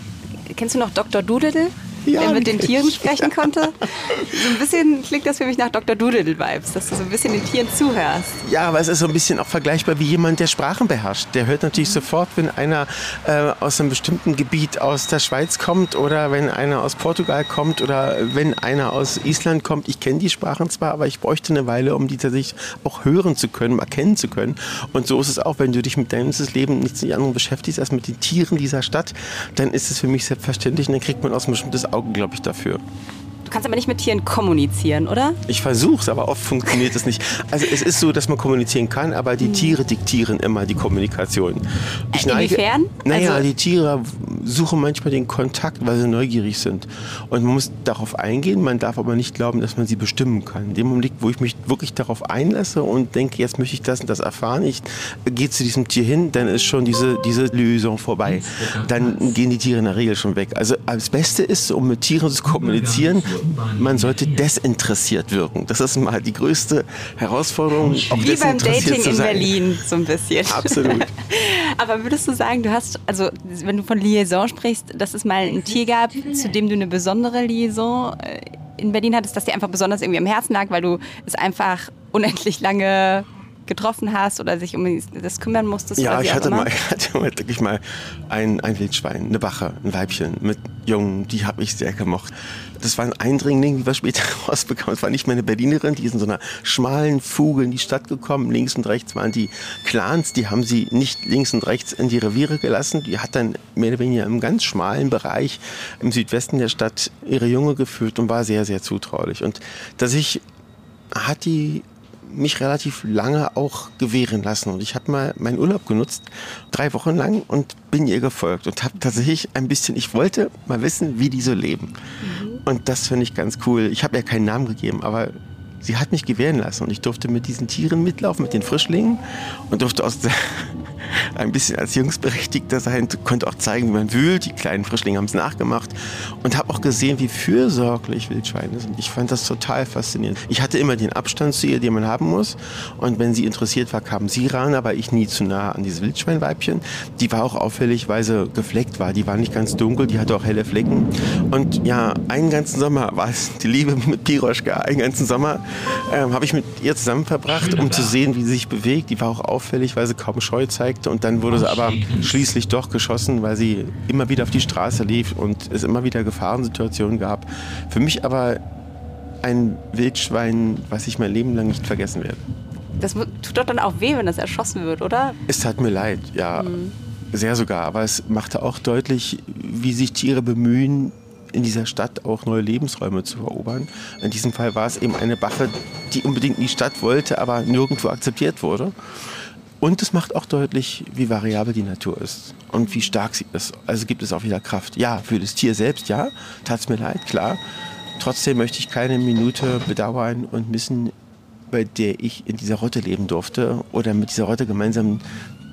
Kennst du noch Dr. Doodle? Ja, der mit den Tieren sprechen konnte. So ein bisschen klingt das für mich nach Dr. Doodle-Vibes, dass du so ein bisschen den Tieren zuhörst. Ja, aber es ist so ein bisschen auch vergleichbar wie jemand, der Sprachen beherrscht. Der hört natürlich mhm. sofort, wenn einer äh, aus einem bestimmten Gebiet aus der Schweiz kommt oder wenn einer aus Portugal kommt oder wenn einer aus Island kommt. Ich kenne die Sprachen zwar, aber ich bräuchte eine Weile, um die tatsächlich auch hören zu können, erkennen zu können. Und so ist es auch, wenn du dich mit deinem Leben nichts anderem beschäftigst als mit den Tieren dieser Stadt, dann ist es für mich selbstverständlich und dann kriegt man aus einem bestimmtes Augen, glaube ich, dafür. Du kannst aber nicht mit Tieren kommunizieren, oder? Ich versuche es, aber oft funktioniert es nicht. Also es ist so, dass man kommunizieren kann, aber die hm. Tiere diktieren immer die Kommunikation. Ich neige, Inwiefern? Naja, also die Tiere suchen manchmal den Kontakt, weil sie neugierig sind. Und man muss darauf eingehen, man darf aber nicht glauben, dass man sie bestimmen kann. In dem Moment, wo ich mich wirklich darauf einlasse und denke, jetzt möchte ich das und das erfahren, ich gehe zu diesem Tier hin, dann ist schon diese, diese Lösung vorbei. Dann gehen die Tiere in der Regel schon weg. Also das Beste ist, um mit Tieren zu kommunizieren, man sollte desinteressiert wirken. Das ist mal die größte Herausforderung. Wie beim Dating in Berlin, so ein bisschen. Absolut. [laughs] Aber würdest du sagen, du hast, also wenn du von Liaison sprichst, dass es mal ein Tier gab, zu dem du eine besondere Liaison äh, in Berlin hattest, dass dir einfach besonders irgendwie am Herzen lag, weil du es einfach unendlich lange getroffen hast oder sich um das kümmern musstest? Ja, ich hatte, mal, [laughs] ich hatte mal wirklich mal ein, ein Wildschwein, eine Wache, ein Weibchen mit Jungen, die habe ich sehr gemocht. Das war ein Eindringling, wie wir später [laughs] rausbekommen. Es war nicht mehr eine Berlinerin, die ist in so einer schmalen Fuge in die Stadt gekommen. Links und rechts waren die Clans, die haben sie nicht links und rechts in die Reviere gelassen. Die hat dann mehr oder weniger im ganz schmalen Bereich im Südwesten der Stadt ihre Junge geführt und war sehr, sehr zutraulich. Und dass ich hat die mich relativ lange auch gewähren lassen. Und ich habe mal meinen Urlaub genutzt, drei Wochen lang, und bin ihr gefolgt und habe tatsächlich ein bisschen, ich wollte mal wissen, wie die so leben. Mhm. Und das finde ich ganz cool. Ich habe ihr keinen Namen gegeben, aber sie hat mich gewähren lassen und ich durfte mit diesen Tieren mitlaufen, mit den Frischlingen und durfte aus [laughs] ein bisschen als Jungsberechtigter sein, konnte auch zeigen, wie man wühlt. Die kleinen Frischlinge haben es nachgemacht und habe auch gesehen, wie fürsorglich Wildschweine sind. Ich fand das total faszinierend. Ich hatte immer den Abstand zu ihr, den man haben muss. Und wenn sie interessiert war, kam sie ran, aber ich nie zu nah an dieses Wildschweinweibchen. Die war auch auffällig, weil sie gefleckt war. Die war nicht ganz dunkel, die hatte auch helle Flecken. Und ja, einen ganzen Sommer war es die Liebe mit Piroschka. Einen ganzen Sommer ähm, habe ich mit ihr zusammen verbracht, um zu sehen, wie sie sich bewegt. Die war auch auffällig, weil sie kaum Scheu zeigte. Und dann wurde sie aber schließlich doch geschossen, weil sie immer wieder auf die Straße lief und es immer wieder Gefahrensituationen gab. Für mich aber ein Wildschwein, was ich mein Leben lang nicht vergessen werde. Das tut doch dann auch weh, wenn das erschossen wird, oder? Es tat mir leid, ja. Mhm. Sehr sogar. Aber es machte auch deutlich, wie sich Tiere bemühen, in dieser Stadt auch neue Lebensräume zu erobern. In diesem Fall war es eben eine Bache, die unbedingt in die Stadt wollte, aber nirgendwo akzeptiert wurde. Und es macht auch deutlich, wie variabel die Natur ist und wie stark sie ist. Also gibt es auch wieder Kraft. Ja, für das Tier selbst, ja, tat es mir leid, klar. Trotzdem möchte ich keine Minute bedauern und missen, bei der ich in dieser Rotte leben durfte oder mit dieser Rotte gemeinsam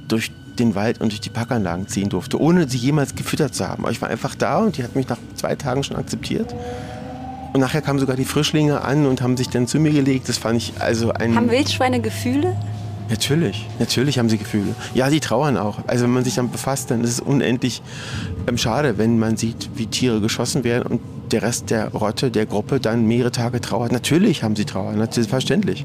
durch den Wald und durch die Packanlagen ziehen durfte, ohne sie jemals gefüttert zu haben. Ich war einfach da und die hat mich nach zwei Tagen schon akzeptiert. Und nachher kamen sogar die Frischlinge an und haben sich dann zu mir gelegt. Das fand ich also ein. Haben Wildschweine Gefühle? Natürlich, natürlich haben sie Gefühle. Ja, die trauern auch. Also wenn man sich damit befasst, dann ist es unendlich ähm, schade, wenn man sieht, wie Tiere geschossen werden und der Rest der Rotte, der Gruppe dann mehrere Tage trauert. Natürlich haben sie Trauer, selbstverständlich.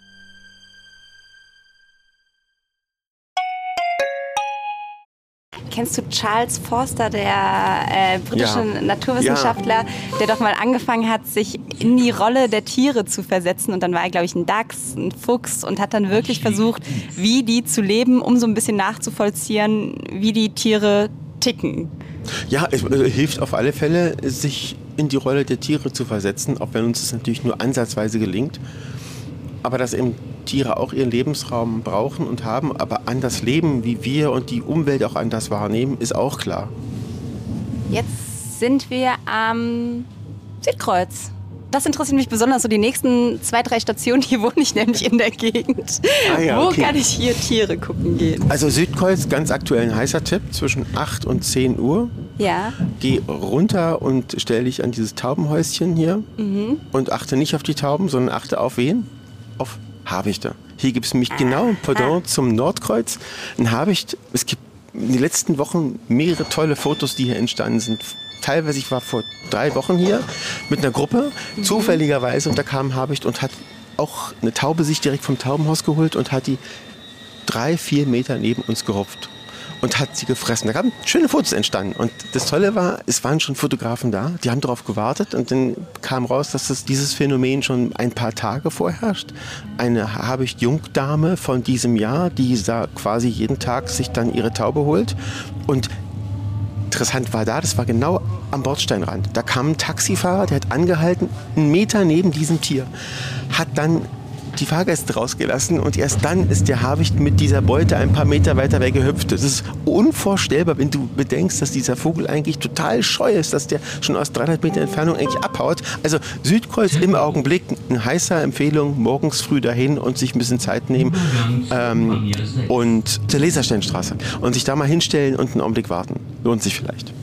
Kennst du Charles Forster, der äh, britische ja. Naturwissenschaftler, ja. der doch mal angefangen hat, sich in die Rolle der Tiere zu versetzen? Und dann war er, glaube ich, ein Dachs, ein Fuchs und hat dann wirklich versucht, wie die zu leben, um so ein bisschen nachzuvollziehen, wie die Tiere ticken. Ja, es äh, hilft auf alle Fälle, sich in die Rolle der Tiere zu versetzen, auch wenn uns das natürlich nur ansatzweise gelingt. Aber dass eben Tiere auch ihren Lebensraum brauchen und haben, aber anders leben wie wir und die Umwelt auch anders wahrnehmen, ist auch klar. Jetzt sind wir am Südkreuz. Das interessiert mich besonders, so die nächsten zwei, drei Stationen, hier [laughs] wohne ich nämlich in der Gegend. Ah ja, okay. Wo kann ich hier Tiere gucken gehen? Also Südkreuz, ganz aktuell ein heißer Tipp, zwischen 8 und 10 Uhr. Ja. Geh runter und stell dich an dieses Taubenhäuschen hier mhm. und achte nicht auf die Tauben, sondern achte auf wen? Auf Habichte. Hier gibt es nämlich genau ein Pendant zum Nordkreuz. Ein Habicht, es gibt in den letzten Wochen mehrere tolle Fotos, die hier entstanden sind. Teilweise, ich war vor drei Wochen hier mit einer Gruppe, mhm. zufälligerweise, und da kam Habicht und hat auch eine Taube sich direkt vom Taubenhaus geholt und hat die drei, vier Meter neben uns gehopft und hat sie gefressen. Da kamen schöne Fotos entstanden. Und das Tolle war, es waren schon Fotografen da, die haben darauf gewartet und dann kam raus, dass das, dieses Phänomen schon ein paar Tage vorherrscht. Eine Habicht-Jungdame von diesem Jahr, die da quasi jeden Tag sich dann ihre Taube holt. Und interessant war da, das war genau am Bordsteinrand. Da kam ein Taxifahrer, der hat angehalten, einen Meter neben diesem Tier, hat dann die Fahrgäste rausgelassen und erst dann ist der Habicht mit dieser Beute ein paar Meter weiter weggehüpft. Das ist unvorstellbar, wenn du bedenkst, dass dieser Vogel eigentlich total scheu ist, dass der schon aus 300 Meter Entfernung eigentlich abhaut. Also Südkreuz im Augenblick, eine heiße Empfehlung, morgens früh dahin und sich ein bisschen Zeit nehmen ähm, und zur Lasersteinstraße und sich da mal hinstellen und einen Augenblick warten. Lohnt sich vielleicht.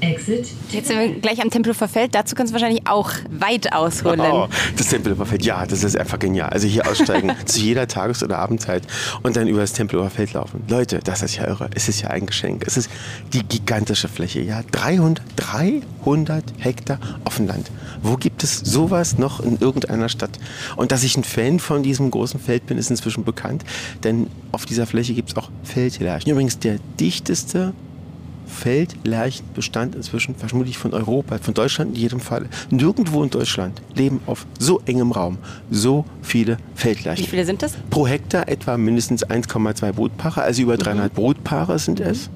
Exit. Jetzt sind wir gleich am Tempelhofer Feld. Dazu kannst du wahrscheinlich auch weit ausholen. Oh, das Tempelhofer Feld, ja, das ist einfach genial. Also hier aussteigen [laughs] zu jeder Tages- oder Abendzeit und dann über das Tempelhofer Feld laufen. Leute, das ist ja irre. Es ist ja ein Geschenk. Es ist die gigantische Fläche. Ja, 300, 300 Hektar Offenland. Wo gibt es sowas noch in irgendeiner Stadt? Und dass ich ein Fan von diesem großen Feld bin, ist inzwischen bekannt. Denn auf dieser Fläche gibt es auch Feldlärchen. Übrigens der dichteste Feldlerchenbestand inzwischen vermutlich von Europa, von Deutschland in jedem Fall. Nirgendwo in Deutschland leben auf so engem Raum so viele Feldlerchen. Wie viele sind das? Pro Hektar etwa mindestens 1,2 Brutpaare, also über 300 mhm. Brutpaare sind es.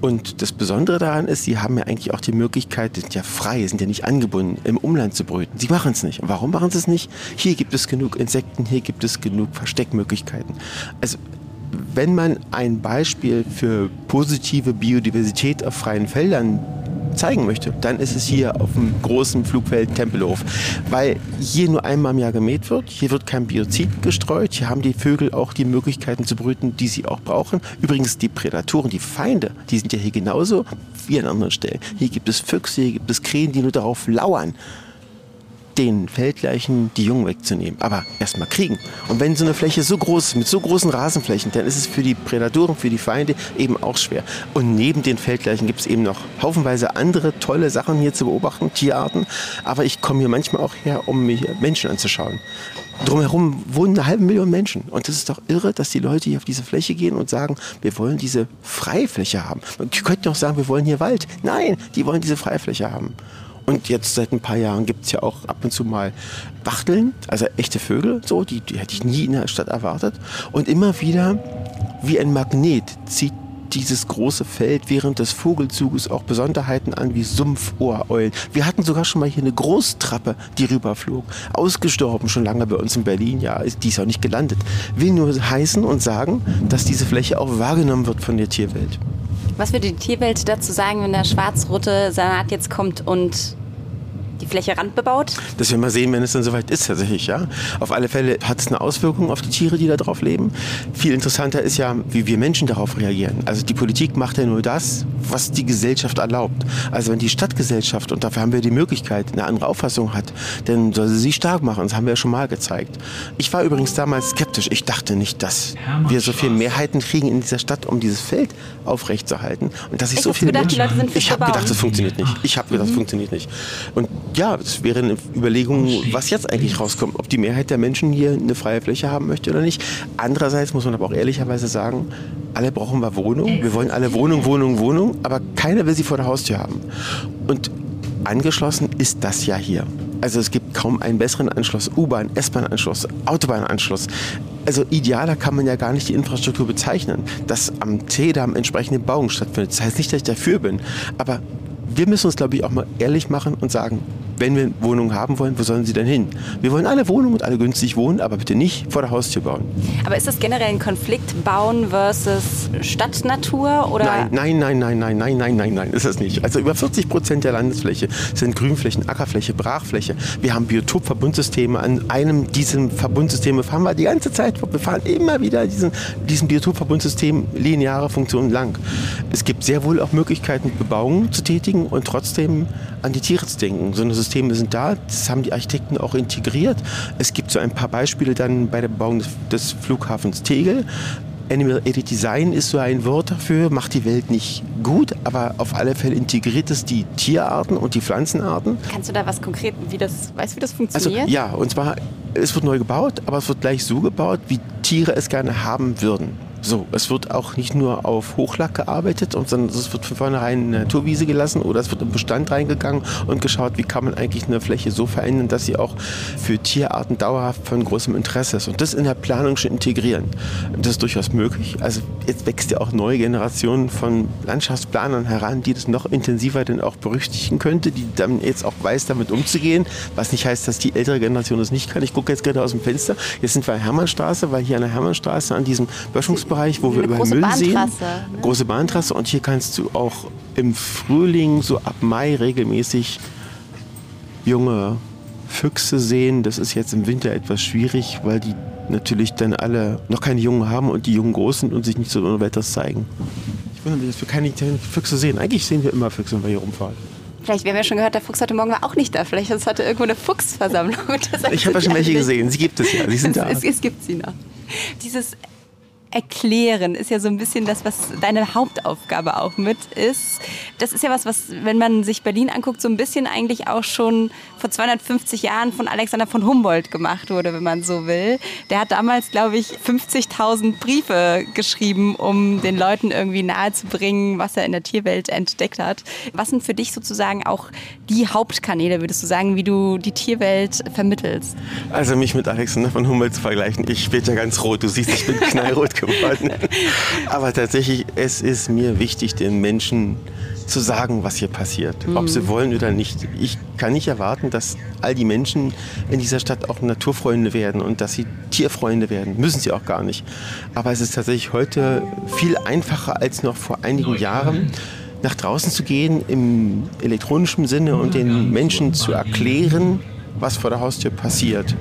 Und das Besondere daran ist, sie haben ja eigentlich auch die Möglichkeit, sind ja frei, sind ja nicht angebunden, im Umland zu brüten. Sie machen es nicht. Und warum machen sie es nicht? Hier gibt es genug Insekten, hier gibt es genug Versteckmöglichkeiten. Also wenn man ein Beispiel für positive Biodiversität auf freien Feldern zeigen möchte, dann ist es hier auf dem großen Flugfeld Tempelhof, weil hier nur einmal im Jahr gemäht wird, hier wird kein Biozid gestreut, hier haben die Vögel auch die Möglichkeiten zu brüten, die sie auch brauchen. Übrigens die Prädatoren, die Feinde, die sind ja hier genauso wie an anderen Stellen. Hier gibt es Füchse, hier gibt es Krähen, die nur darauf lauern, den Feldleichen die Jungen wegzunehmen. Aber erstmal kriegen. Und wenn so eine Fläche so groß ist, mit so großen Rasenflächen, dann ist es für die Prädatoren, für die Feinde eben auch schwer. Und neben den Feldleichen gibt es eben noch haufenweise andere tolle Sachen hier zu beobachten, Tierarten. Aber ich komme hier manchmal auch her, um mir Menschen anzuschauen. Drumherum wohnen eine halbe Million Menschen. Und das ist doch irre, dass die Leute hier auf diese Fläche gehen und sagen, wir wollen diese Freifläche haben. Man könnte auch sagen, wir wollen hier Wald. Nein, die wollen diese Freifläche haben. Und jetzt seit ein paar Jahren gibt es ja auch ab und zu mal Wachteln, also echte Vögel, so, die, die hätte ich nie in der Stadt erwartet. Und immer wieder wie ein Magnet zieht dieses große Feld während des Vogelzuges auch Besonderheiten an wie Sumpfohreulen. Wir hatten sogar schon mal hier eine Großtrappe, die rüberflog. Ausgestorben schon lange bei uns in Berlin, ja, ist auch nicht gelandet. Will nur heißen und sagen, dass diese Fläche auch wahrgenommen wird von der Tierwelt. Was würde die Tierwelt dazu sagen, wenn der schwarz-rote Salat jetzt kommt und die Fläche randbebaut? Das werden wir sehen, wenn es dann soweit ist tatsächlich. Ja. Auf alle Fälle hat es eine Auswirkung auf die Tiere, die da drauf leben. Viel interessanter ist ja, wie wir Menschen darauf reagieren. Also die Politik macht ja nur das, was die Gesellschaft erlaubt. Also wenn die Stadtgesellschaft, und dafür haben wir die Möglichkeit, eine andere Auffassung hat, dann soll sie sie stark machen. Das haben wir ja schon mal gezeigt. Ich war übrigens damals skeptisch. Ich dachte nicht, dass wir so viele Mehrheiten kriegen in dieser Stadt, um dieses Feld aufrechtzuerhalten. Und dass ich, ich so viele gedacht, Menschen... Ich habe gedacht, das funktioniert nicht. Ich habe gedacht, das mhm. funktioniert nicht. Und ja, es wäre eine Überlegung, was jetzt eigentlich rauskommt, ob die Mehrheit der Menschen hier eine freie Fläche haben möchte oder nicht. Andererseits muss man aber auch ehrlicherweise sagen, alle brauchen wir Wohnung. Wir wollen alle Wohnung, Wohnung, Wohnung, aber keiner will sie vor der Haustür haben. Und angeschlossen ist das ja hier. Also es gibt kaum einen besseren Anschluss, U-Bahn, S-Bahn-Anschluss, Autobahnanschluss. Also idealer kann man ja gar nicht die Infrastruktur bezeichnen, dass am TEDAM entsprechende Bauung stattfindet. Das heißt nicht, dass ich dafür bin, aber wir müssen uns, glaube ich, auch mal ehrlich machen und sagen, wenn wir Wohnungen haben wollen, wo sollen sie denn hin? Wir wollen alle Wohnungen und alle günstig wohnen, aber bitte nicht vor der Haustür bauen. Aber ist das generell ein Konflikt, Bauen versus Stadtnatur? Oder? Nein, nein, nein, nein, nein, nein, nein, nein, ist das nicht. Also über 40 Prozent der Landesfläche sind Grünflächen, Ackerfläche, Brachfläche. Wir haben Biotopverbundsysteme. An einem dieser Verbundsysteme fahren wir die ganze Zeit. Wir fahren immer wieder diesen, diesen Biotopverbundsystem lineare Funktionen lang. Es gibt sehr wohl auch Möglichkeiten, Bebauung zu tätigen und trotzdem an die Tiere zu denken. So eine Systeme sind da, das haben die Architekten auch integriert. Es gibt so ein paar Beispiele dann bei der Bebauung des, Flughafens Tegel. Animal Edit Design ist so ein Wort dafür, macht die Welt nicht gut, aber auf alle Fälle integriert es die Tierarten und die Pflanzenarten. Kannst du da was konkret, wie das, weißt wie das funktioniert? Also, ja, und zwar, es wird neu gebaut, aber es wird gleich so gebaut, wie Tiere es gerne haben würden. So, es wird auch nicht nur auf Hochlack gearbeitet, sondern es wird von vornherein eine Naturwiese gelassen oder es wird im Bestand reingegangen und geschaut, wie kann man eigentlich eine Fläche so verändern, dass sie auch für Tierarten dauerhaft von großem Interesse ist. Und das in der Planung schon integrieren. Das ist durchaus möglich. Also jetzt wächst ja auch neue Generationen von Landschaftsplanern heran, die das noch intensiver dann auch berücksichtigen könnte, die dann jetzt auch weiß, damit umzugehen, was nicht heißt, dass die ältere Generation das nicht kann. Ich gucke jetzt gerade aus dem Fenster. Jetzt sind wir Hermannstraße, weil hier an der Hermannstraße an diesem Böschungs Einzugsbereich, wo wir über Müll Bahntrasse, sehen. Ne? Große Bahntrasse. Und hier kannst du auch im Frühling, so ab Mai regelmäßig junge Füchse sehen. Das ist jetzt im Winter etwas schwierig, weil die natürlich dann alle noch keine Jungen haben und die Jungen groß sind und sich nicht so ohne Wetters zeigen. wundere mich, dass wir keine Füchse sehen. Eigentlich sehen wir immer Füchse, wenn wir hier rumfahren. Vielleicht, wir haben ja schon gehört, der Fuchs heute Morgen war auch nicht da. Vielleicht ist heute irgendwo eine Fuchsversammlung. [laughs] ich habe ja schon welche [laughs] gesehen. Sie gibt es ja. Sie sind da. Es, es gibt sie noch. Dieses erklären ist ja so ein bisschen das, was deine Hauptaufgabe auch mit ist. Das ist ja was, was, wenn man sich Berlin anguckt, so ein bisschen eigentlich auch schon vor 250 Jahren von Alexander von Humboldt gemacht wurde, wenn man so will. Der hat damals, glaube ich, 50.000 Briefe geschrieben, um den Leuten irgendwie nahezubringen, was er in der Tierwelt entdeckt hat. Was sind für dich sozusagen auch die Hauptkanäle, würdest du sagen, wie du die Tierwelt vermittelst? Also mich mit Alexander von Humboldt zu vergleichen, ich bin ja ganz rot. Du siehst, ich bin knallrot geworden. [laughs] Aber tatsächlich, es ist mir wichtig, den Menschen zu sagen, was hier passiert, mhm. ob sie wollen oder nicht. Ich kann nicht erwarten, dass all die Menschen in dieser Stadt auch Naturfreunde werden und dass sie Tierfreunde werden. Müssen sie auch gar nicht. Aber es ist tatsächlich heute viel einfacher als noch vor einigen Jahren nach draußen zu gehen im elektronischen Sinne und den Menschen zu erklären, was vor der Haustür passiert.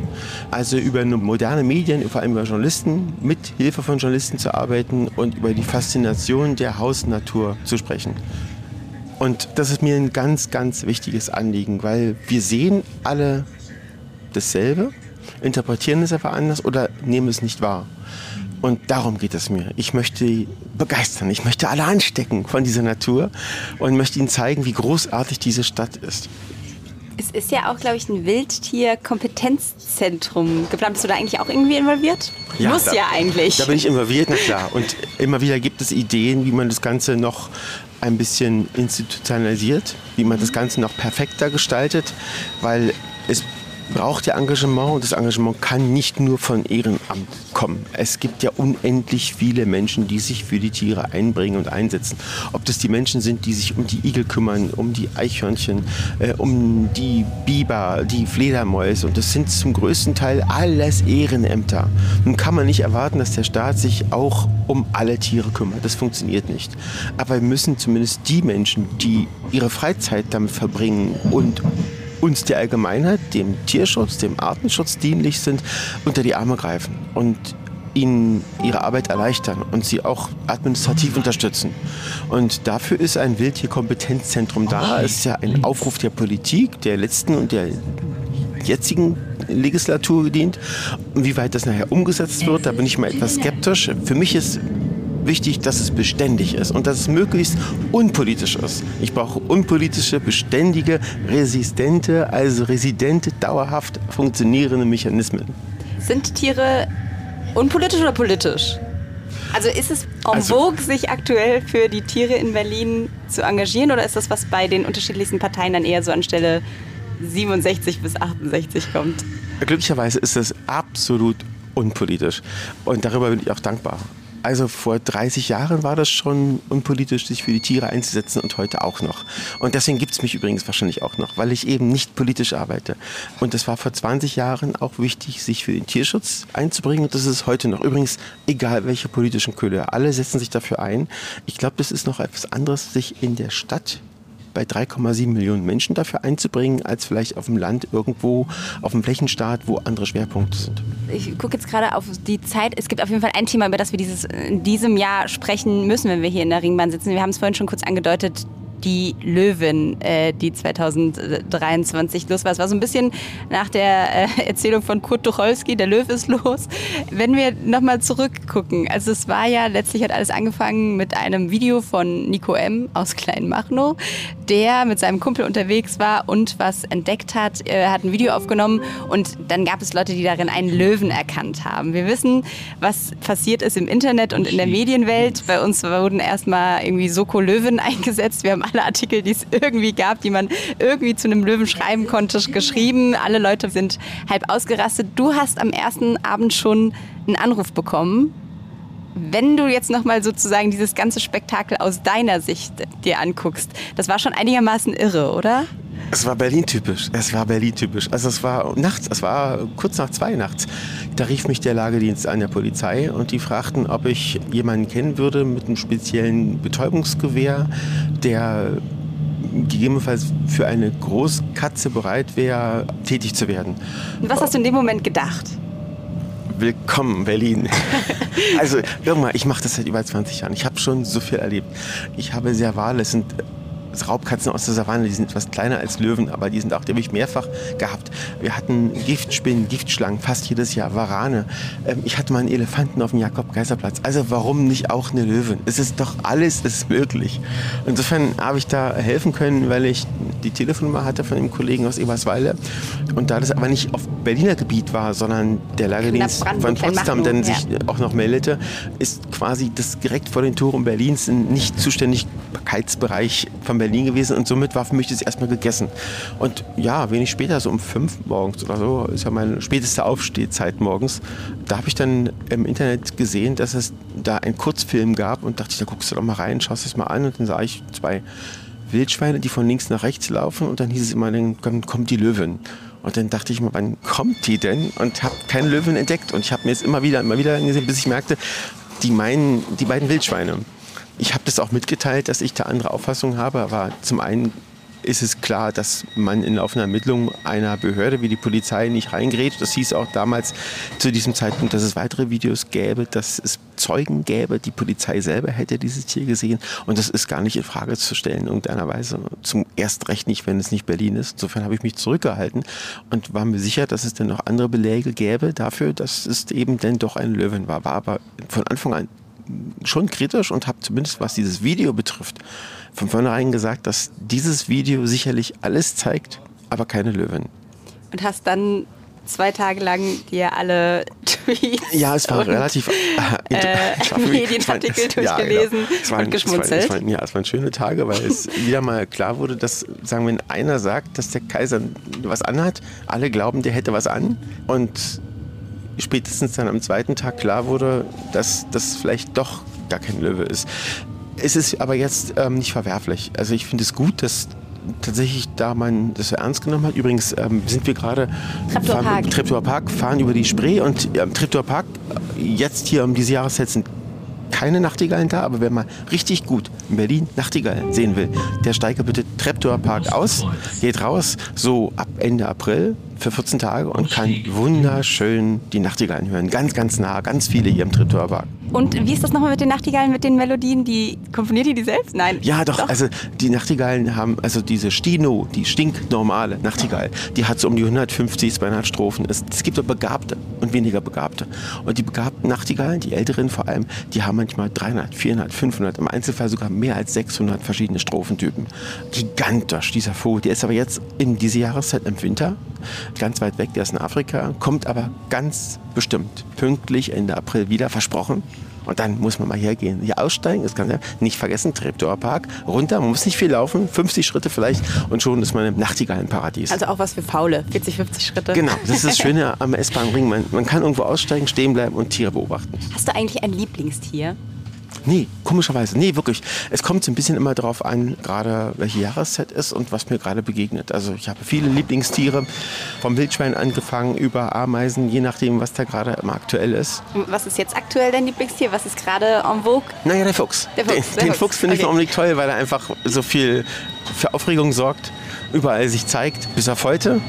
Also über moderne Medien, vor allem über Journalisten, mit Hilfe von Journalisten zu arbeiten und über die Faszination der Hausnatur zu sprechen. Und das ist mir ein ganz, ganz wichtiges Anliegen, weil wir sehen alle dasselbe, interpretieren es einfach anders oder nehmen es nicht wahr. Und darum geht es mir. Ich möchte begeistern, ich möchte alle anstecken von dieser Natur und möchte ihnen zeigen, wie großartig diese Stadt ist. Es ist ja auch, glaube ich, ein Wildtier-Kompetenzzentrum geplant. Bist du da eigentlich auch irgendwie involviert? Ja, Muss da, ja eigentlich. Da bin ich involviert, na klar. Und immer wieder gibt es Ideen, wie man das Ganze noch ein bisschen institutionalisiert, wie man das Ganze noch perfekter gestaltet, weil es braucht ja Engagement und das Engagement kann nicht nur von Ehrenamt kommen. Es gibt ja unendlich viele Menschen, die sich für die Tiere einbringen und einsetzen. Ob das die Menschen sind, die sich um die Igel kümmern, um die Eichhörnchen, äh, um die Biber, die Fledermäuse und das sind zum größten Teil alles Ehrenämter. Nun kann man nicht erwarten, dass der Staat sich auch um alle Tiere kümmert. Das funktioniert nicht. Aber wir müssen zumindest die Menschen, die ihre Freizeit damit verbringen und uns der Allgemeinheit, dem Tierschutz, dem Artenschutz dienlich sind, unter die Arme greifen und ihnen ihre Arbeit erleichtern und sie auch administrativ unterstützen. Und dafür ist ein Wildtierkompetenzzentrum da. Es ist ja ein Aufruf der Politik, der letzten und der jetzigen Legislatur gedient. Und wie weit das nachher umgesetzt wird, da bin ich mal etwas skeptisch. Für mich ist wichtig, dass es beständig ist und dass es möglichst unpolitisch ist. Ich brauche unpolitische, beständige, resistente, also residente, dauerhaft funktionierende Mechanismen. Sind Tiere unpolitisch oder politisch? Also ist es en also- vogue, sich aktuell für die Tiere in Berlin zu engagieren oder ist das, was bei den unterschiedlichsten Parteien dann eher so an Stelle 67 bis 68 kommt? Glücklicherweise ist es absolut unpolitisch und darüber bin ich auch dankbar. Also vor 30 Jahren war das schon unpolitisch, sich für die Tiere einzusetzen und heute auch noch. Und deswegen gibt es mich übrigens wahrscheinlich auch noch, weil ich eben nicht politisch arbeite. Und es war vor 20 Jahren auch wichtig, sich für den Tierschutz einzubringen. Und das ist heute noch. Übrigens, egal welche politischen Köder, alle setzen sich dafür ein. Ich glaube, das ist noch etwas anderes, sich in der Stadt bei 3,7 Millionen Menschen dafür einzubringen, als vielleicht auf dem Land irgendwo, auf dem Flächenstaat, wo andere Schwerpunkte sind. Ich gucke jetzt gerade auf die Zeit. Es gibt auf jeden Fall ein Thema, über das wir dieses, in diesem Jahr sprechen müssen, wenn wir hier in der Ringbahn sitzen. Wir haben es vorhin schon kurz angedeutet die Löwin, äh, die 2023 los war. Es war so ein bisschen nach der äh, Erzählung von Kurt Tucholsky, der Löwe ist los. Wenn wir nochmal zurückgucken, also es war ja, letztlich hat alles angefangen mit einem Video von Nico M. aus Kleinmachnow, der mit seinem Kumpel unterwegs war und was entdeckt hat. Er hat ein Video aufgenommen und dann gab es Leute, die darin einen Löwen erkannt haben. Wir wissen, was passiert ist im Internet und in der Medienwelt. Bei uns wurden erstmal irgendwie Soko Löwen [laughs] eingesetzt. Wir haben alle Artikel, die es irgendwie gab, die man irgendwie zu einem Löwen schreiben konnte, geschrieben. Alle Leute sind halb ausgerastet. Du hast am ersten Abend schon einen Anruf bekommen. Wenn du jetzt nochmal sozusagen dieses ganze Spektakel aus deiner Sicht dir anguckst, das war schon einigermaßen irre, oder? Es war Berlin-typisch. Es war Berlin-typisch. Also es war nachts, es war kurz nach zwei nachts. Da rief mich der Lagedienst an der Polizei und die fragten, ob ich jemanden kennen würde mit einem speziellen Betäubungsgewehr, der gegebenenfalls für eine Großkatze bereit wäre, tätig zu werden. Und was hast du in dem Moment gedacht? willkommen Berlin. also irgendwann, ich mache das seit über 20 Jahren. Ich habe schon so viel erlebt. Ich habe es sind Raubkatzen aus der Savanne, die sind etwas kleiner als Löwen, aber die sind auch, die habe ich mehrfach gehabt. Wir hatten Giftspinnen, Giftschlangen, fast jedes Jahr, Warane. Ähm, ich hatte mal einen Elefanten auf dem Jakob-Geiser-Platz. Also warum nicht auch eine Löwin? Es ist doch alles ist möglich. Insofern habe ich da helfen können, weil ich die Telefonnummer hatte von einem Kollegen aus Eberswalde. Und da das aber nicht auf Berliner Gebiet war, sondern der Lagedienst von Potsdam dann sich ja. auch noch meldete, ist quasi das direkt vor den Toren Berlins ein nicht Zuständigkeitsbereich von Berlin gewesen und somit war für mich das erstmal gegessen. Und ja, wenig später, so um fünf morgens oder so, ist ja meine späteste Aufstehzeit morgens, da habe ich dann im Internet gesehen, dass es da einen Kurzfilm gab und dachte ich, da guckst du doch mal rein, schaust es mal an und dann sah ich zwei Wildschweine, die von links nach rechts laufen und dann hieß es immer, dann kommt die Löwin. Und dann dachte ich mir, wann kommt die denn? Und habe keine Löwin entdeckt. Und ich habe mir jetzt immer wieder, immer wieder gesehen, bis ich merkte, die meinen die beiden Wildschweine. Ich habe das auch mitgeteilt, dass ich da andere Auffassungen habe, aber zum einen ist es klar, dass man in laufender Ermittlung einer Behörde wie die Polizei nicht reingerät. Das hieß auch damals zu diesem Zeitpunkt, dass es weitere Videos gäbe, dass es Zeugen gäbe. Die Polizei selber hätte dieses Tier gesehen. Und das ist gar nicht in Frage zu stellen in irgendeiner Weise. Zum erst recht nicht, wenn es nicht Berlin ist. Insofern habe ich mich zurückgehalten und war mir sicher, dass es dann noch andere Beläge gäbe dafür, dass es eben denn doch ein Löwen war. War aber von Anfang an schon kritisch und habe zumindest was dieses Video betrifft, von vornherein gesagt, dass dieses Video sicherlich alles zeigt, aber keine Löwen. Und hast dann zwei Tage lang dir alle [laughs] Tweets ja, es war relativ äh, Medienartikel durchgelesen ja, genau. es waren, und geschmunzelt. Es waren, ja, es waren schöne Tage, weil es [laughs] wieder mal klar wurde, dass, sagen wir, wenn einer sagt, dass der Kaiser was anhat, alle glauben, der hätte was an und spätestens dann am zweiten Tag klar wurde, dass das vielleicht doch gar kein Löwe ist. Es ist aber jetzt ähm, nicht verwerflich. Also ich finde es gut, dass tatsächlich da man das ernst genommen hat. Übrigens ähm, sind wir gerade Treptower Park. Treptower Park, fahren über die Spree und ähm, Treptower Park äh, jetzt hier um diese Jahreszeit sind keine Nachtigallen da, aber wer mal richtig gut in Berlin Nachtigallen sehen will, der steige bitte Treptower Park aus, geht raus, so ab Ende April für 14 Tage und kann wunderschön die Nachtigallen hören. Ganz, ganz nah, ganz viele hier im Treptower Park. Und wie ist das nochmal mit den Nachtigallen, mit den Melodien? Die komponiert ihr die selbst? Nein. Ja, doch, doch. Also die Nachtigallen haben, also diese Stino, die stinknormale Nachtigall, die hat so um die 150, 200 Strophen. Es, es gibt aber Begabte und weniger Begabte. Und die begabten Nachtigallen, die älteren vor allem, die haben manchmal 300, 400, 500, im Einzelfall sogar mehr als 600 verschiedene Strophentypen. Gigantisch, dieser Vogel. Der ist aber jetzt in dieser Jahreszeit im Winter ganz weit weg, der ist in Afrika, kommt aber ganz bestimmt pünktlich Ende April wieder, versprochen. Und dann muss man mal hergehen. Hier aussteigen, das kann ja nicht vergessen, Treptower Park, runter, man muss nicht viel laufen, 50 Schritte vielleicht und schon ist man im Nachtigallenparadies. Also auch was für Faule, 40, 50 Schritte. Genau, das ist das [laughs] Schöne am S-Bahn-Ring. Man, man kann irgendwo aussteigen, stehen bleiben und Tiere beobachten. Hast du eigentlich ein Lieblingstier? Nee, komischerweise. Nee, wirklich. Es kommt so ein bisschen immer darauf an, gerade welche Jahreszeit ist und was mir gerade begegnet. Also ich habe viele Lieblingstiere, vom Wildschwein angefangen über Ameisen, je nachdem, was da gerade immer aktuell ist. Was ist jetzt aktuell dein Lieblingstier? Was ist gerade en vogue? Naja, der Fuchs. Der Fuchs den, der den Fuchs, Fuchs finde okay. ich unbedingt toll, weil er einfach so viel für Aufregung sorgt überall sich zeigt, bis auf heute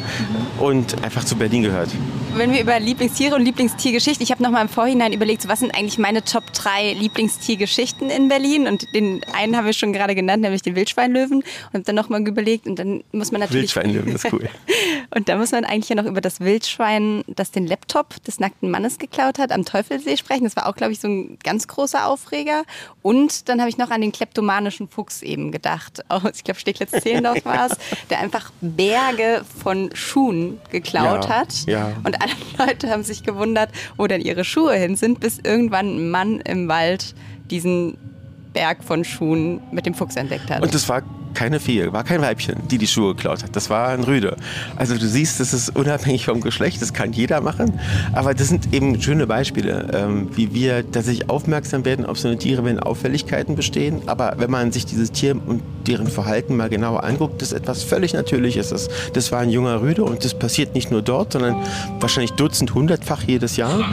und einfach zu Berlin gehört. Wenn wir über Lieblingstiere und Lieblingstiergeschichte, ich habe noch mal im Vorhinein überlegt, so was sind eigentlich meine Top 3 Lieblingstiergeschichten in Berlin und den einen haben wir schon gerade genannt, nämlich den Wildschweinlöwen und habe dann noch mal überlegt und dann muss man natürlich Wildschweinlöwen ist cool. [laughs] und da muss man eigentlich ja noch über das Wildschwein, das den Laptop des nackten Mannes geklaut hat, am Teufelsee sprechen. Das war auch glaube ich so ein ganz großer Aufreger und dann habe ich noch an den kleptomanischen Fuchs eben gedacht. Aus, [laughs] ich glaube Steglitz-Zehlendorf war es, der einfach Berge von Schuhen geklaut ja, hat. Ja. Und alle Leute haben sich gewundert, wo denn ihre Schuhe hin sind, bis irgendwann ein Mann im Wald diesen Berg von Schuhen mit dem Fuchs entdeckt hat. Und das war keine Fee, war kein Weibchen, die die Schuhe geklaut hat. Das war ein Rüde. Also du siehst, das ist unabhängig vom Geschlecht, das kann jeder machen. Aber das sind eben schöne Beispiele, ähm, wie wir tatsächlich aufmerksam werden auf so eine Tiere, wenn Auffälligkeiten bestehen. Aber wenn man sich dieses Tier und deren Verhalten mal genauer anguckt, das ist etwas völlig Natürliches. Das, das war ein junger Rüde und das passiert nicht nur dort, sondern wahrscheinlich Dutzend, hundertfach jedes Jahr.